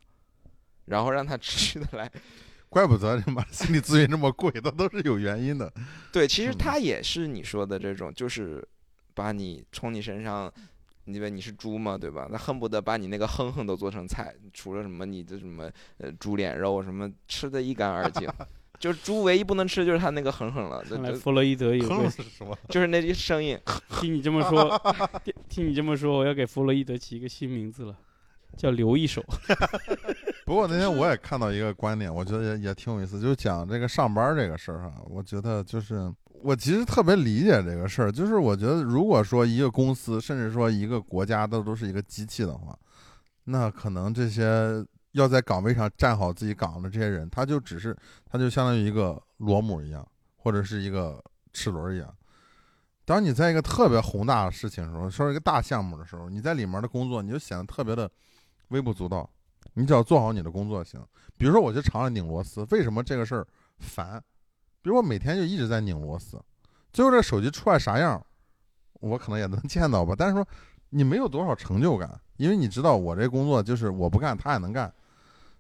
然后让他持续的来。怪不得你妈心理咨询这么贵，它都是有原因的。对，其实他也是你说的这种，就是把你从你身上。因为你是猪嘛，对吧？那恨不得把你那个哼哼都做成菜，除了什么你的什么呃猪脸肉什么吃的一干二净，就是猪唯一不能吃就是它那个哼哼了。看来弗洛伊德有个是什么？就是那些声音。听你这么说，听你这么说，我要给弗洛伊德起一个新名字了，叫留一手。不过那天我也看到一个观点，我觉得也也挺有意思，就是讲这个上班这个事儿哈。我觉得就是。我其实特别理解这个事儿，就是我觉得，如果说一个公司，甚至说一个国家，都都是一个机器的话，那可能这些要在岗位上站好自己岗的这些人，他就只是，他就相当于一个螺母一样，或者是一个齿轮一样。当你在一个特别宏大的事情的时候，说一个大项目的时候，你在里面的工作，你就显得特别的微不足道。你只要做好你的工作行。比如说，我就常常拧螺丝，为什么这个事儿烦？比如我每天就一直在拧螺丝，最后这手机出来啥样，我可能也能见到吧。但是说你没有多少成就感，因为你知道我这工作就是我不干他也能干。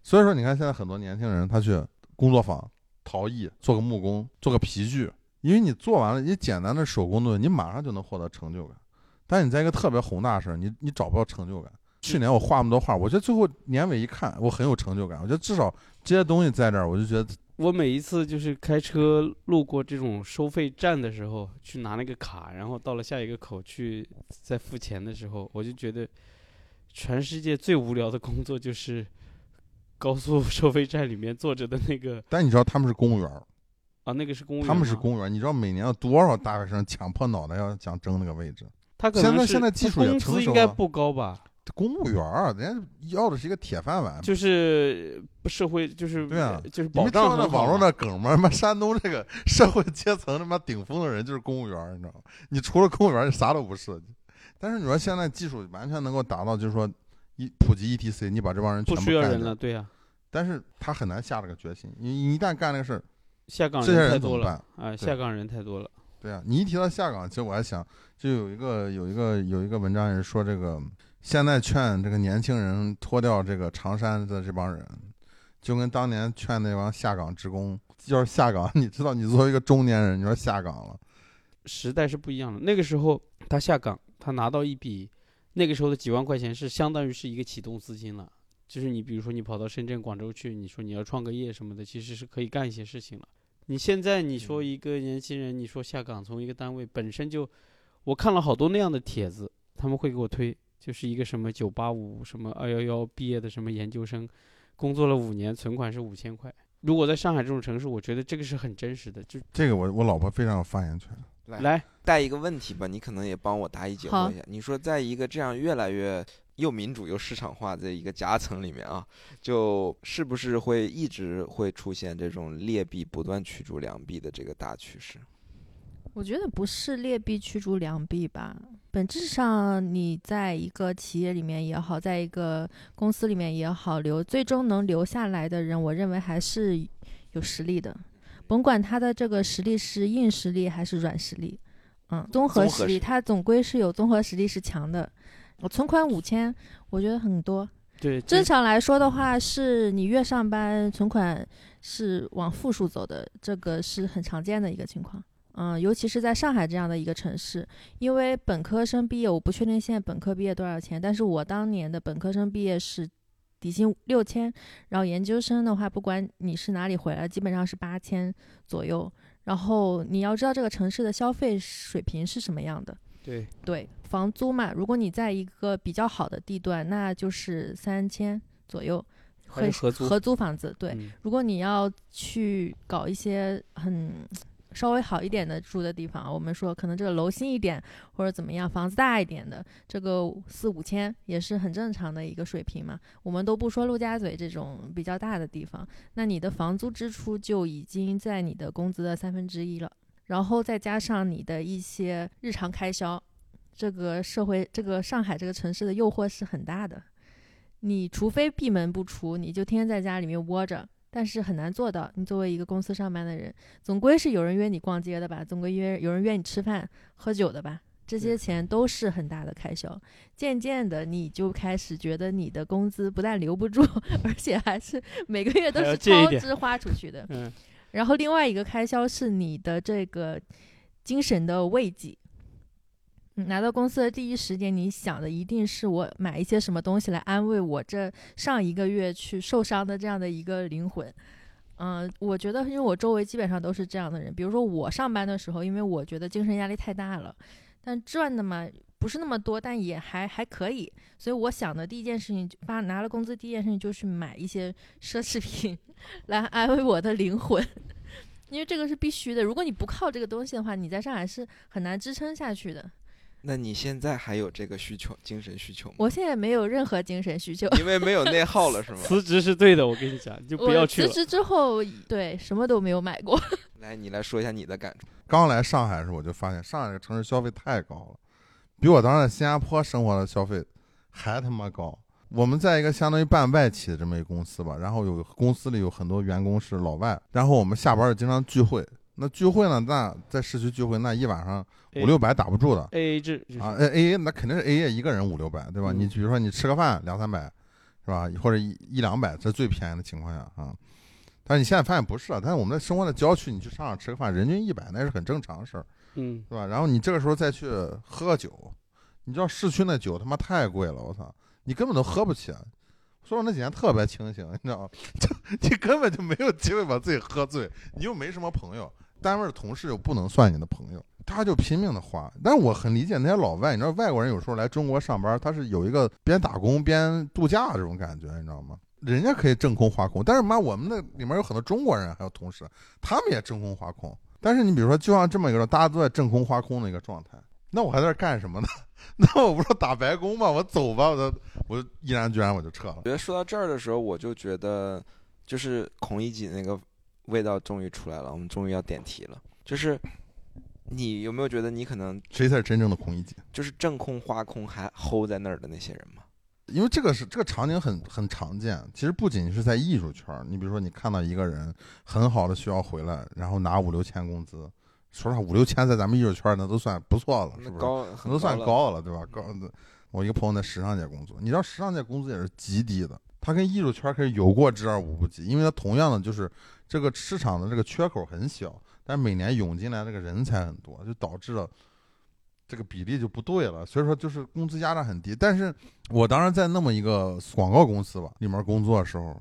所以说你看现在很多年轻人他去工作坊陶艺，做个木工，做个皮具，因为你做完了一简单的手工作，你马上就能获得成就感。但你在一个特别宏大的事儿，你你找不到成就感。去年我画那么多画，我觉得最后年尾一看，我很有成就感。我觉得至少这些东西在这儿，我就觉得。我每一次就是开车路过这种收费站的时候，去拿那个卡，然后到了下一个口去再付钱的时候，我就觉得，全世界最无聊的工作就是高速 收费站里面坐着的那个。但你知道他们是公务员啊？那个是公务员。他们是公务员，你知道每年有多少大学生抢破脑袋要想争那个位置？他现在现在技术也成熟了。工资应该不高吧？公务员儿，人家要的是一个铁饭碗，就是社会，就是对啊，就是保障。那网络那梗吗？他 妈山东这个社会阶层他妈顶峰的人就是公务员，你知道吗？你除了公务员，你啥都不是。但是你说现在技术完全能够达到，就是说一普及 ETC，你把这帮人全部需要人了，对呀。但是他很难下这个决心，你你一旦干这个事儿，下岗人太多了啊，下岗人太多了。对啊，你一提到下岗，其实我还想，就有一个有一个有一个文章也是说这个。现在劝这个年轻人脱掉这个长衫的这帮人，就跟当年劝那帮下岗职工，要是下岗，你知道，你作为一个中年人，你说下岗了，时代是不一样的。那个时候他下岗，他拿到一笔，那个时候的几万块钱是相当于是一个启动资金了。就是你比如说你跑到深圳、广州去，你说你要创个业什么的，其实是可以干一些事情了。你现在你说一个年轻人，你说下岗从一个单位本身就，我看了好多那样的帖子，他们会给我推。就是一个什么九八五什么二幺幺毕业的什么研究生，工作了五年，存款是五千块。如果在上海这种城市，我觉得这个是很真实的。就这个，我我老婆非常有发言权。来带一个问题吧，你可能也帮我答疑解惑一下。你说，在一个这样越来越又民主又市场化的一个夹层里面啊，就是不是会一直会出现这种劣币不断驱逐良币的这个大趋势？我觉得不是劣币驱逐良币吧。本质上，你在一个企业里面也好，在一个公司里面也好，留最终能留下来的人，我认为还是有实力的。甭管他的这个实力是硬实力还是软实力，嗯，综合实力，他总归是有综合实力是强的。我存款五千，我觉得很多。对，正常来说的话，是你越上班，存款是往负数走的，这个是很常见的一个情况。嗯，尤其是在上海这样的一个城市，因为本科生毕业，我不确定现在本科毕业多少钱，但是我当年的本科生毕业是底薪六千，然后研究生的话，不管你是哪里回来，基本上是八千左右。然后你要知道这个城市的消费水平是什么样的，对对，房租嘛，如果你在一个比较好的地段，那就是三千左右，会合租合租房子。对，嗯如果你要去搞一些很稍微好一点的住的地方，我们说可能这个楼新一点或者怎么样，房子大一点的，这个四五千也是很正常的一个水平嘛。我们都不说陆家嘴这种比较大的地方，那你的房租支出就已经在你的工资的三分之一了，然后再加上你的一些日常开销，这个社会这个上海这个城市的诱惑是很大的。你除非闭门不出，你就天天在家里面窝着，但是很难做到。你作为一个公司上班的人，总归是有人约你逛街的吧，总归约有人约你吃饭、喝酒的吧，这些钱都是很大的开销。渐渐的，你就开始觉得你的工资不但留不住，而且还是每个月都是超支花出去的。嗯，然后另外一个开销是你的这个精神的慰藉。嗯，拿到公司的第一时间，你想的一定是我买一些什么东西来安慰我这上一个月去受伤的这样的一个灵魂。嗯、我觉得因为我周围基本上都是这样的人，比如说我上班的时候，因为我觉得精神压力太大了，但赚的嘛不是那么多，但也还还可以，所以我想的第一件事情，发拿了工资第一件事情就是买一些奢侈品 来安慰我的灵魂。因为这个是必须的，如果你不靠这个东西的话，你在上海是很难支撑下去的。那你现在还有这个需求，精神需求吗？我现在没有任何精神需求，因为没有内耗了，是吗？辞职是对的，我跟你讲，你就不要去了。辞职之后，对什么都没有买过。来，你来说一下你的感触。刚来上海的时候，我就发现上海这个城市消费太高了，比我当时在新加坡生活的消费还他妈高。我们在一个相当于半外企的这么一个公司吧，然后有公司里有很多员工是老外，然后我们下班儿经常聚会。那聚会呢，那在市区聚会，那一晚上五六百打不住的 A A 制啊。呃 A A 那肯定是 A A 一个人五六百，对吧？嗯你比如说你吃个饭两三百，是吧？或者一一两百，这最便宜的情况下啊。但是你现在发现不是啊，但是我们在生活在郊区，你去商场吃个饭，人均一百那是很正常的事儿，嗯，是吧？然后你这个时候再去喝个酒，你知道市区那酒他妈太贵了，我操，你根本都喝不起。所以我那几年特别清醒，你知道吗？就你根本就没有机会把自己喝醉，你又没什么朋友，单位的同事又不能算你的朋友，他就拼命的花。但是我很理解那些老外，你知道外国人有时候来中国上班，他是有一个边打工边度假这种感觉，你知道吗？人家可以挣空花空，但是妈，我们那里面有很多中国人还有同事，他们也挣空花空。但是你比如说，就像这么一个大家都在挣空花空的一个状态，那我还在这干什么呢？那我不是打白工吗？我走吧，我就我毅然决然我就撤了我。觉得说到这儿的时候，我就觉得，就是孔乙己那个味道终于出来了，我们终于要点题了。就是你有没有觉得你可能谁才是真正的孔乙己？就是正空花空还 hold 在那儿的那些人吗？因为这个是这个场景很很常见，其实不仅是在艺术圈儿，你比如说你看到一个人很好的学校回来，然后拿五六千工资，说实话五六千在咱们艺术圈儿那都算不错了，是不是？那高那都算。高了，对吧？高的。我一个朋友在时尚界工作，你知道时尚界工资也是极低的，他跟艺术圈可以有过之而无不及，因为他同样的就是这个市场的这个缺口很小，但每年涌进来这个人才很多，就导致了这个比例就不对了，所以说就是工资压榨很低。但是我当时在那么一个广告公司吧里面工作的时候。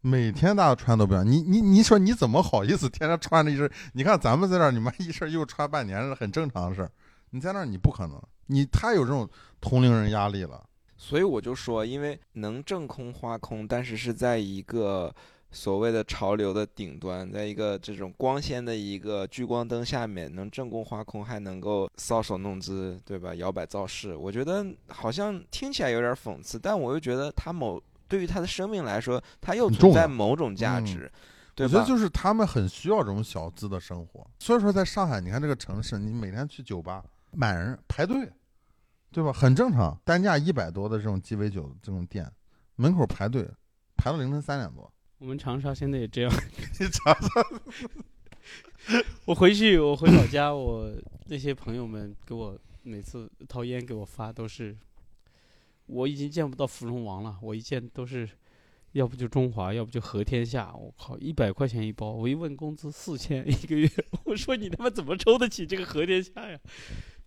每天大家穿都不一样，你你你说你怎么好意思天天穿着一身？你看咱们在这儿，你妈一身又穿半年是很正常的事儿，你在那儿你不可能，你太有这种同龄人压力了。所以我就说，因为能挣空花空，但是是在一个所谓的潮流的顶端，在一个这种光鲜的一个聚光灯下面，能正宫花空，还能够搔首弄姿，对吧？摇摆造势，我觉得好像听起来有点讽刺，但我又觉得他某对于他的生命来说，他又存在某种价嗯值，对吧？我觉得就是他们很需要这种小资的生活。所以说，在上海，你看这个城市，你每天去酒吧满人排队，对吧？很正常，单价一百多的这种鸡尾酒这种店，门口排队排到凌晨三点多。我们长沙现在也这样。你查查，我回去，我回老家，我那些朋友们给我每次掏烟给我发都是，我已经见不到芙蓉王了，我一见都是，要不就中华，要不就和天下，我靠，一百块钱一包，我一问工资四千一个月，我说你他妈怎么抽得起这个和天下呀？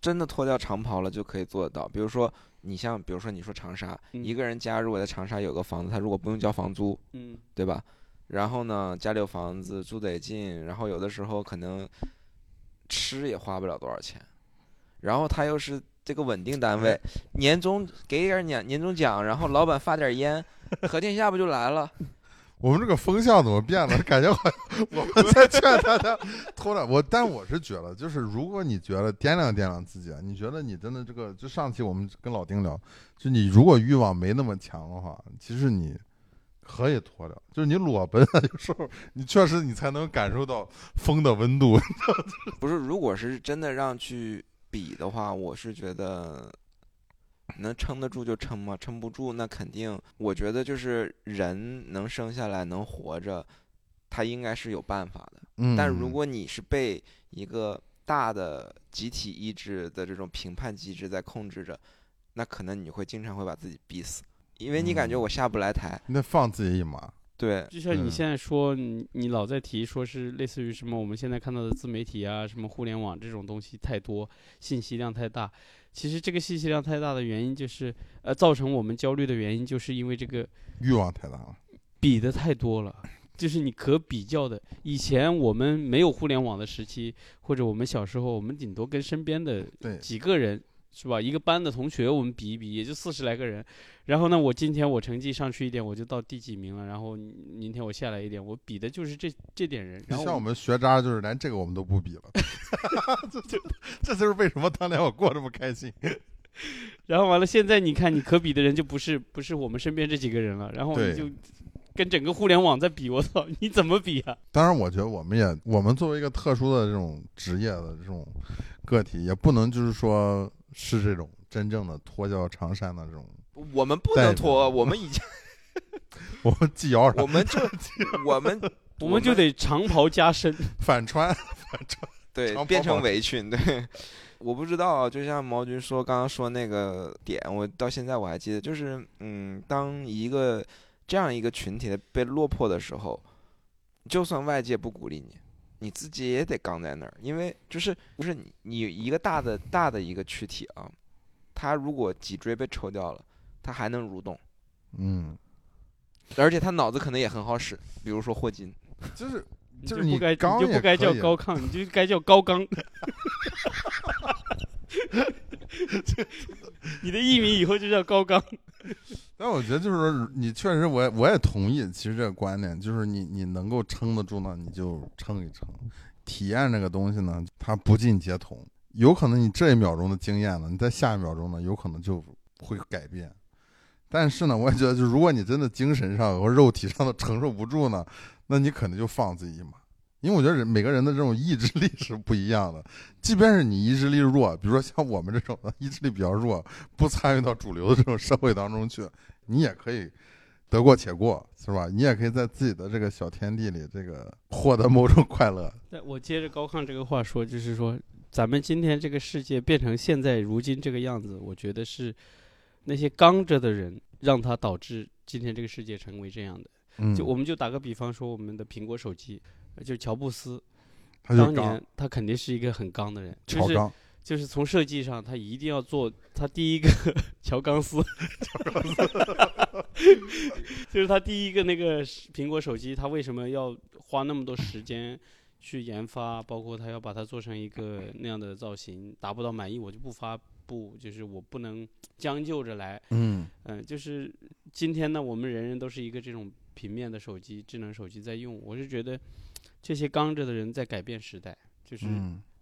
真的脱掉长袍了就可以做得到。比如说，你像比如说你说长沙，嗯一个人家如果在长沙有个房子，他如果不用交房租，嗯，对吧？然后呢，家里有房子，住得也近，然后有的时候可能吃也花不了多少钱，然后他又是这个稳定单位，年终给点年年终奖，然后老板发点烟，和天下不就来了？我们这个风向怎么变了？感觉好像我们在劝大家脱了。我，但我是觉得，就是如果你觉得掂量掂量自己，你觉得你真的这个，就上期我们跟老丁聊，就你如果欲望没那么强的话，其实你可以脱掉。就是你裸奔的，时候 你确实你才能感受到风的温度。不是，如果是真的让去比的话，我是觉得。能撑得住就撑嘛，撑不住那肯定。我觉得就是人能生下来能活着，他应该是有办法的。嗯，但如果你是被一个大的集体意志的这种评判机制在控制着，那可能你会经常会把自己逼死，因为你感觉我下不来台。那放自己一马。对，就像你现在说，你你老在提说是类似于什么我们现在看到的自媒体啊，什么互联网这种东西太多，信息量太大。其实这个信息量太大的原因就是，呃，造成我们焦虑的原因，就是因为这个欲望太大了，比的太多了，就是你可比较的。以前我们没有互联网的时期，或者我们小时候，我们顶多跟身边的几个人。是吧？一个班的同学，我们比一比，也就四十来个人。然后呢，我今天我成绩上去一点，我就到第几名了。然后明天我下来一点，我比的就是这这点人。然后像我们学渣，就是连这个我们都不比了。这就这就是为什么当年我过这么开心。然后完了，现在你看，你可比的人就不是不是我们身边这几个人了。然后你就跟整个互联网在比，我操，你怎么比啊？当然，我觉得我们也，我们作为一个特殊的这种职业的这种个体，也不能就是说。是这种真正的脱掉长衫的这种，我们不能脱，我们已经，我们系腰上，我们就 我们 我们就得长袍加身，反穿反穿，对，变成围裙，对，我不知道，就像毛军说刚刚说那个点，我到现在我还记得，就是嗯，当一个这样一个群体被落魄的时候，就算外界不鼓励你。你自己也得刚在那儿，因为就是不是你你一个大的大的一个躯体啊，它如果脊椎被抽掉了，它还能蠕动，嗯，而且他脑子可能也很好使，比如说霍金，就是 就是你不该你就不该叫高亢，你就该叫高刚 你的艺名以后就叫高刚。但我觉得就是说，你确实，我我也同意。其实这个观点就是，你你能够撑得住呢，你就撑一撑。体验这个东西呢，它不进皆同，有可能你这一秒钟的经验呢，你在下一秒钟呢，有可能就会改变。但是呢，我也觉得，就如果你真的精神上和肉体上都承受不住呢，那你可能就放自己一马。因为我觉得人每个人的这种意志力是不一样的，即便是你意志力弱，比如说像我们这种的意志力比较弱，不参与到主流的这种社会当中去，你也可以得过且过，是吧？你也可以在自己的这个小天地里，这个获得某种快乐。我接着高亢这个话说，就是说，咱们今天这个世界变成现在如今这个样子，我觉得是那些刚着的人让他导致今天这个世界成为这样的。嗯，就我们就打个比方说，我们的苹果手机。就是乔布斯，当年他肯定是一个很刚的人，就是就是从设计上，他一定要做他第一个 乔钢丝，就是他第一个那个苹果手机，他为什么要花那么多时间去研发？包括他要把它做成一个那样的造型，达不到满意我就不发布，就是我不能将就着来。嗯嗯，就是今天呢，我们人人都是一个这种平面的手机，智能手机在用，我是觉得。这些刚着的人在改变时代，就是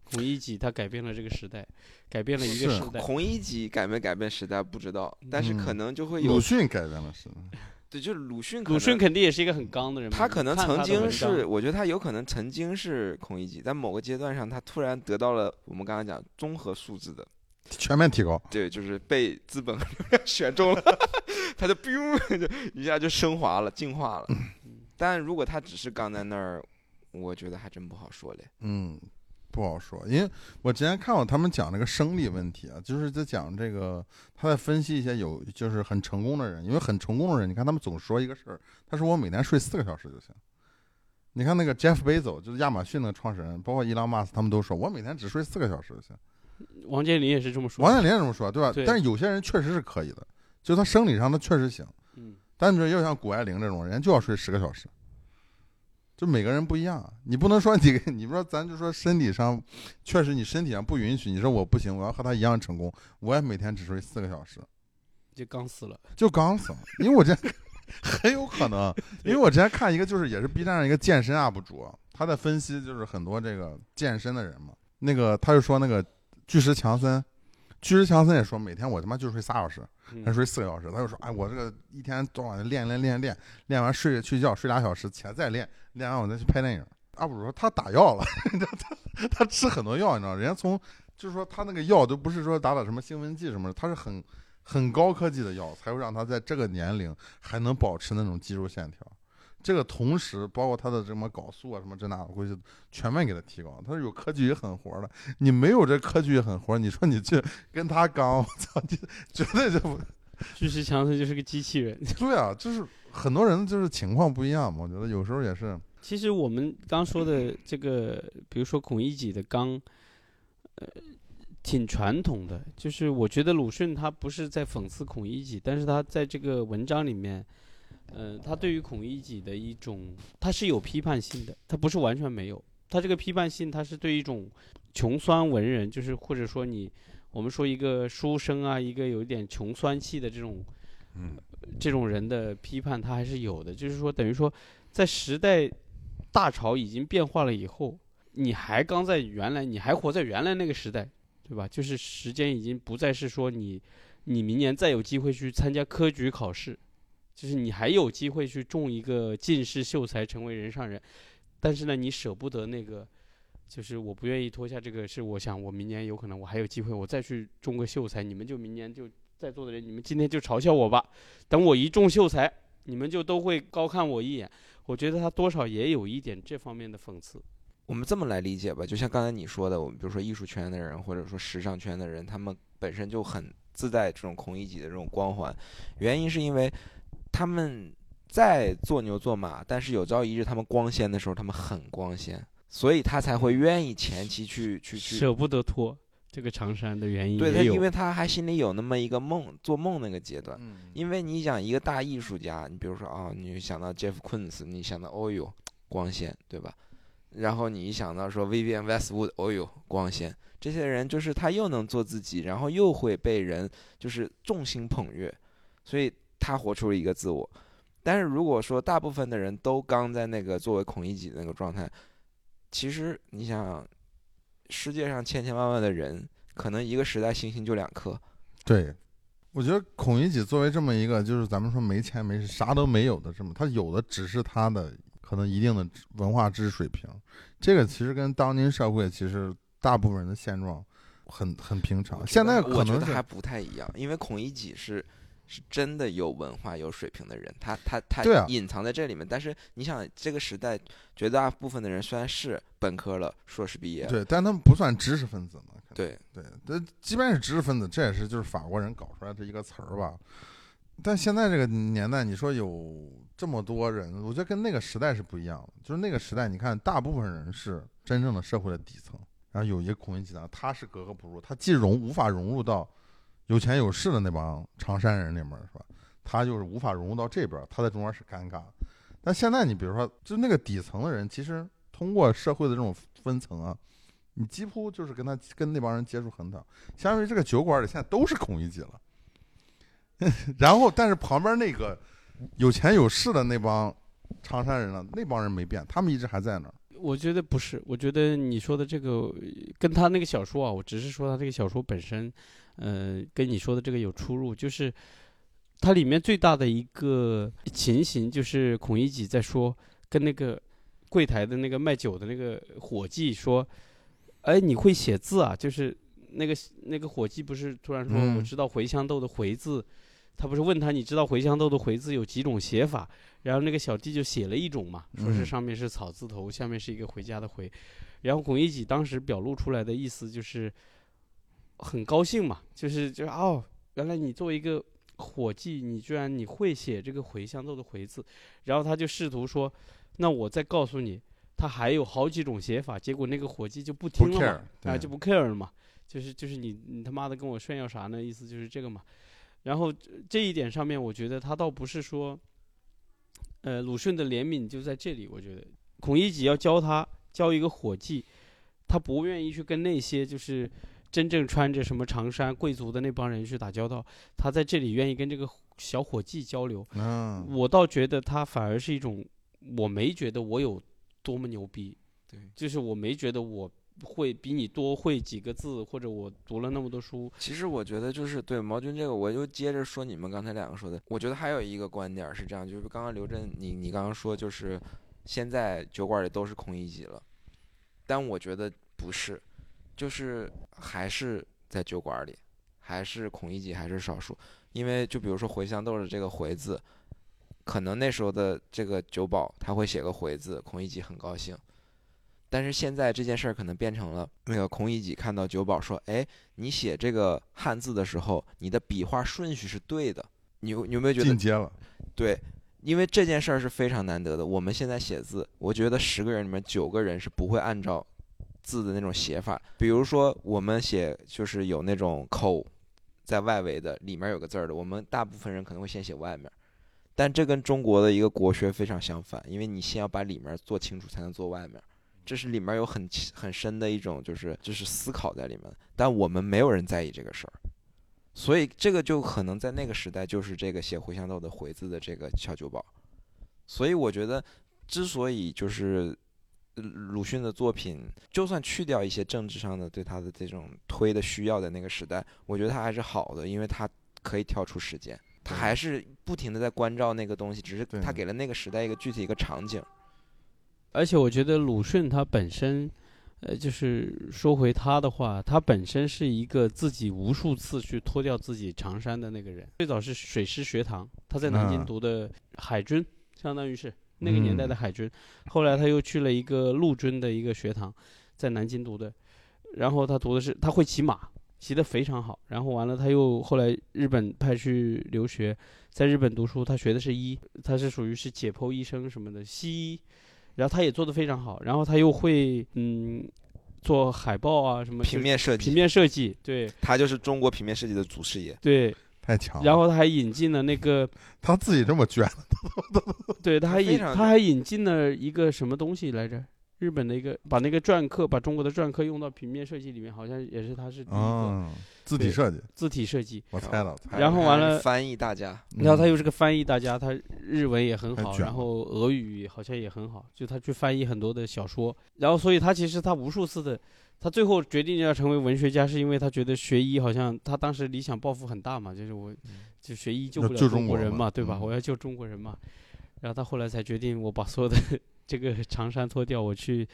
孔乙己他改变了这个时代，改变了一个时代。孔乙己改没改变时代不知道，但是可能就会有鲁迅改变了时代。对，就是鲁迅。鲁迅肯定也是一个很刚的人。他可能曾经是，我觉得他有可能曾经是孔乙己，在某个阶段上，他突然得到了我们刚刚讲综合素质的全面提高。对，就是被资本 选中了，他就 biu 就一下就升华了、进化了。但如果他只是刚在那儿。我觉得还真不好说嘞。嗯，不好说，因为我之前看过他们讲那个生理问题啊，就是在讲这个，他在分析一些有就是很成功的人，因为很成功的人，你看他们总说一个事儿，他说我每天睡四个小时就行。你看那个 Jeff Bezos，就是亚马逊的创始人，包括伊朗马斯，他们都说我每天只睡四个小时就行。王健林也是这么说。王健林也这么说，对吧？但是有些人确实是可以的，就他生理上他确实行。嗯。但你说要像谷爱凌这种人，就要睡十个小时。就每个人不一样，你不能说你，你说咱就说身体上，确实你身体上不允许。你说我不行，我要和他一样成功，我也每天只睡四个小时，就刚死了，就刚死了。因为我这，很有可能，因为我之前看一个，就是也是 B 站上一个健身 UP 主，他在分析就是很多这个健身的人嘛，那个他就说那个巨石强森，巨石强森也说每天我他妈就睡仨小时，他睡四个小时，他就说哎我这个一天早晚练练练练，练完睡睡觉睡俩小时，起来再练，练完我再去拍电影。阿布说他打药了，他他吃很多药，你知道，人家从就是说他那个药都不是说打打什么兴奋剂什么的，他是很很高科技的药，才会让他在这个年龄还能保持那种肌肉线条。这个同时，包括他的什么搞素啊什么这那我，估计全面给他提高。他是有科技与狠活的，你没有这科技与狠活，你说你去跟他刚，我操，你绝对就不巨石强森就是个机器人。对啊，就是很多人就是情况不一样嘛。我觉得有时候也是，其实我们刚说的这个，比如说孔乙己的刚，呃，挺传统的。就是我觉得鲁迅他不是在讽刺孔乙己，但是他在这个文章里面，呃，他对于孔乙己的一种，他是有批判性的，他不是完全没有。他这个批判性，他是对一种穷酸文人，就是或者说你，我们说一个书生啊，一个有一点穷酸气的这种嗯，这种人的批判，他还是有的。就是说，等于说，在时代大潮已经变化了以后，你还刚在原来，你还活在原来那个时代，对吧？就是时间已经不再是说你，你明年再有机会去参加科举考试，就是你还有机会去中一个进士秀才，成为人上人。但是呢，你舍不得那个，就是我不愿意脱下这个，是我想我明年有可能我还有机会，我再去中个秀才，你们就明年就在座的人，你们今天就嘲笑我吧。等我一中秀才，你们就都会高看我一眼。我觉得他多少也有一点这方面的讽刺。我们这么来理解吧，就像刚才你说的，我们比如说艺术圈的人，或者说时尚圈的人，他们本身就很自带这种孔乙己的这种光环，原因是因为他们在做牛做马，但是有朝一日他们光鲜的时候，他们很光鲜，所以他才会愿意前期去去去舍不得脱这个长衫的原因对他，因为他还心里有那么一个梦，做梦那个阶段。嗯因为你想一个大艺术家，你比如说啊，你想到 Jeff Koons，你想到 Oil 光鲜，对吧？然后你一想到说 Vivian Westwood Oil 光鲜，这些人就是他又能做自己，然后又会被人就是众星捧月，所以他活出了一个自我。但是如果说大部分的人都刚在那个作为孔乙己的那个状态，其实你想，世界上千千万万的人，可能一个时代星星就两颗，对，我觉得孔乙己作为这么一个，就是咱们说没钱没啥都没有的这么，他有的只是他的可能一定的文化知识水平，这个其实跟当今社会其实大部分人的现状很很平常。现在可我觉能还不太一样，因为孔乙己是是真的有文化、有水平的人，他他他隐藏在这里面。但是你想，这个时代绝大部分的人虽然是本科了、硕士毕业，对，但他们不算知识分子嘛。对对，这即便是知识分子，这也是就是法国人搞出来的一个词儿吧。但现在这个年代，你说有这么多人，我觉得跟那个时代是不一样的。就是那个时代，你看大部分人是真正的社会的底层，然后有一个孔乙己的，他是格格不入，他既融无法融入到有钱有势的那帮长山人里面，是吧？他就是无法融入到这边，他在中间是尴尬。但现在你比如说，就那个底层的人，其实通过社会的这种分层啊，你几乎就是跟他跟那帮人接触很少。相当于这个酒馆里现在都是孔乙己了。然后，但是旁边那个有钱有势的那帮长山人呢，那帮人没变，他们一直还在那儿。我觉得不是，我觉得你说的这个跟他那个小说啊，我只是说他这个小说本身，呃，跟你说的这个有出入。就是它里面最大的一个情形，就是孔乙己在说跟那个柜台的那个卖酒的那个伙计说：“哎，你会写字啊？”就是那个那个伙计不是突然说：“嗯我知道茴香豆的茴字。”他不是问他你知道茴香豆的茴字有几种写法？然后那个小弟就写了一种嘛，说是嗯上面是草字头，下面是一个回家的回。然后孔乙己当时表露出来的意思就是很高兴嘛，就是就是哦，原来你作为一个伙计，你居然你会写这个茴香豆的茴字。然后他就试图说，那我再告诉你，他还有好几种写法。结果那个伙计就不听了嘛，啊对就不 care 了嘛，就是就是你你他妈的跟我炫耀啥呢？意思就是这个嘛。然后这一点上面，我觉得他倒不是说，呃，鲁迅的怜悯就在这里。我觉得孔乙己要教他教一个伙计，他不愿意去跟那些就是真正穿着什么长衫贵族的那帮人去打交道，他在这里愿意跟这个小伙计交流。嗯，我倒觉得他反而是一种，我没觉得我有多么牛逼，对，就是我没觉得我会比你多会几个字，或者我读了那么多书。其实我觉得就是对毛军这个，我就接着说你们刚才两个说的。我觉得还有一个观点是这样，就是刚刚刘震你你刚刚说就是现在酒馆里都是空一级了，但我觉得不是，就是还是在酒馆里，还是孔乙己还是少数。因为就比如说茴香豆的这个茴字，可能那时候的这个酒保他会写个茴字，孔乙己很高兴。但是现在这件事儿可能变成了那个孔乙己看到酒保说：“哎，你写这个汉字的时候，你的笔画顺序是对的。你有你有没有觉得进阶了，对？因为这件事儿是非常难得的。我们现在写字，我觉得十个人里面九个人是不会按照字的那种写法。比如说我们写就是有那种口在外围的，里面有个字儿的，我们大部分人可能会先写外面。但这跟中国的一个国学非常相反，因为你先要把里面做清楚，才能做外面。这是里面有很很深的一种就是就是思考在里面，但我们没有人在意这个事儿，所以这个就可能在那个时代就是这个写茴香豆的茴字的这个小酒保，所以我觉得之所以就是鲁迅的作品，就算去掉一些政治上的对他的这种推的需要的那个时代，我觉得他还是好的，因为他可以跳出时间，他还是不停的在关照那个东西，只是他给了那个时代一个具体一个场景。而且我觉得鲁迅他本身，呃，就是说回他的话，他本身是一个自己无数次去脱掉自己长衫的那个人。最早是水师学堂，他在南京嗯读的海军，相当于是那个年代的嗯海军。后来他又去了一个陆军的一个学堂，在南京读的。然后他读的是他会骑马，骑得非常好。然后完了他又后来日本派去留学，在日本读书，他学的是医，他是属于是解剖医生什么的西医。然后他也做得非常好，然后他又会嗯做海报啊什么平面设计，平面设计，对他就是中国平面设计的祖师爷。对，太强了。然后他还引进了那个，他自己这么卷，对，他还引他还引进了一个什么东西来着？日本的一个把那个篆刻，把中国的篆刻用到平面设计里面，好像也是他是第一个嗯，字体设计，字体设计。我猜了，猜了然后完了翻译大家，嗯。然后他又是个翻译大家，他日文也很好，然后俄语好像也很好，就他去翻译很多的小说，然后所以他其实他无数次的，他最后决定要成为文学家，是因为他觉得学医好像他当时理想抱负很大嘛，就是我就学医救不了中国嘛中国人嘛，对吧？嗯我要救中国人嘛，然后他后来才决定我把所有的这个长衫脱掉，我去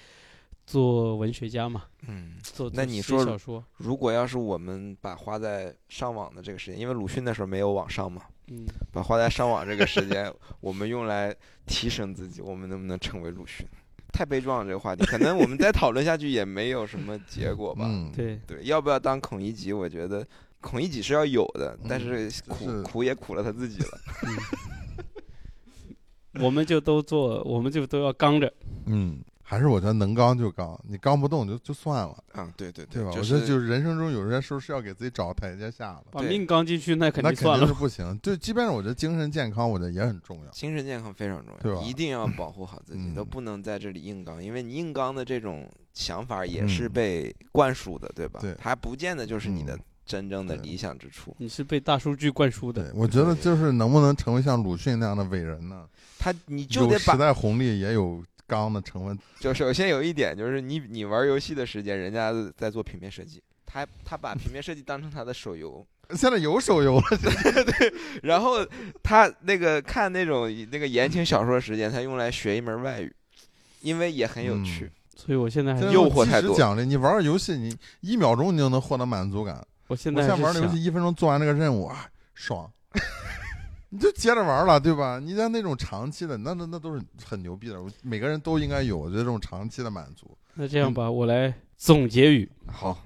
做文学家嘛，嗯，做那你说小说，如果要是我们把花在上网的这个时间，因为鲁迅那时候没有网上嘛，嗯，把花在上网这个时间，我们用来提升自己，我们能不能成为鲁迅？太悲壮了这个话题，可能我们再讨论下去也没有什么结果吧。嗯，对，对，要不要当孔乙己？我觉得孔乙己是要有的，但是苦、是苦也苦了他自己了。我们就都做，我们就都要刚着。嗯，还是我觉得能刚就刚，你刚不动就就算了，啊，对对对吧？就我觉得就是人生中有些时候是要给自己找个台阶下的，对把命刚进去，那肯那肯定定算了是不行。对，即便是我觉得精神健康，我觉得也很重要。精神健康非常重要，对吧一定要保护好自己，嗯都不能在这里硬刚，因为你硬刚的这种想法也是嗯被灌输的，对吧？对它不见得就是你的嗯真正的理想之处。你是被大数据灌输的。对，我觉得就是能不能成为像鲁迅那样的伟人呢？他你就得把时，代红利，也有刚的成分。就首先有一点就是你你玩游戏的时间，人家在做平面设计，他他把平面设计当成他的手游，现在有手游了，对然后他那个看那种那个言情小说的时间，他用来学一门外语，因为也很有趣。所以我现在诱惑太多即时奖励，你玩个游戏，你一秒钟你就能获得满足感。我现在还是想现在玩的游戏，一分钟做完这个任务啊，爽，你就接着玩了，对吧？你像那种长期的，那那那都是很牛逼的，我每个人都应该有，我觉得这种长期的满足。那这样吧，我来总结语：好，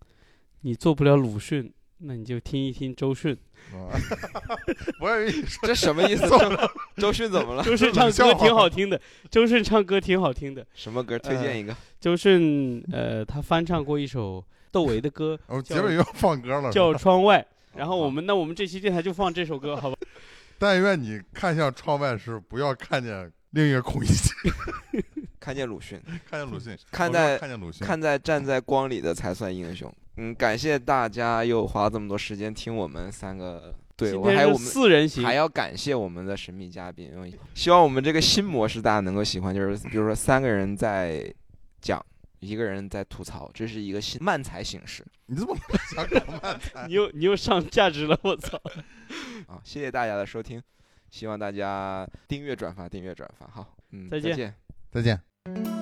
你做不了鲁迅，那你就听一听周迅。啊 我以为你说这什么意思？周 周迅怎么了？周迅唱歌挺好听的，周迅唱歌挺好听的。什么歌？推荐一个。周迅，呃，他翻唱过一首窦唯的歌，哦结尾又要放歌了，叫《窗外》。然后我们那我们这期电台就放这首歌，好吧？但愿你看向窗外时，不要看见另一个孔乙己，看见鲁迅，看见鲁迅，看在看见鲁迅，看在站在光里的才算英雄。嗯，感谢大家又花这么多时间听我们三个，对我还有四人行，还要感谢我们的神秘嘉宾。希望我们这个新模式大家能够喜欢，就是比如说三个人在讲。一个人在吐槽，这是一个新漫才形式。你怎么想搞漫才？你又你又上价值了，我操！啊，谢谢大家的收听，希望大家订阅转发，订阅转发，好，嗯，再见，再见。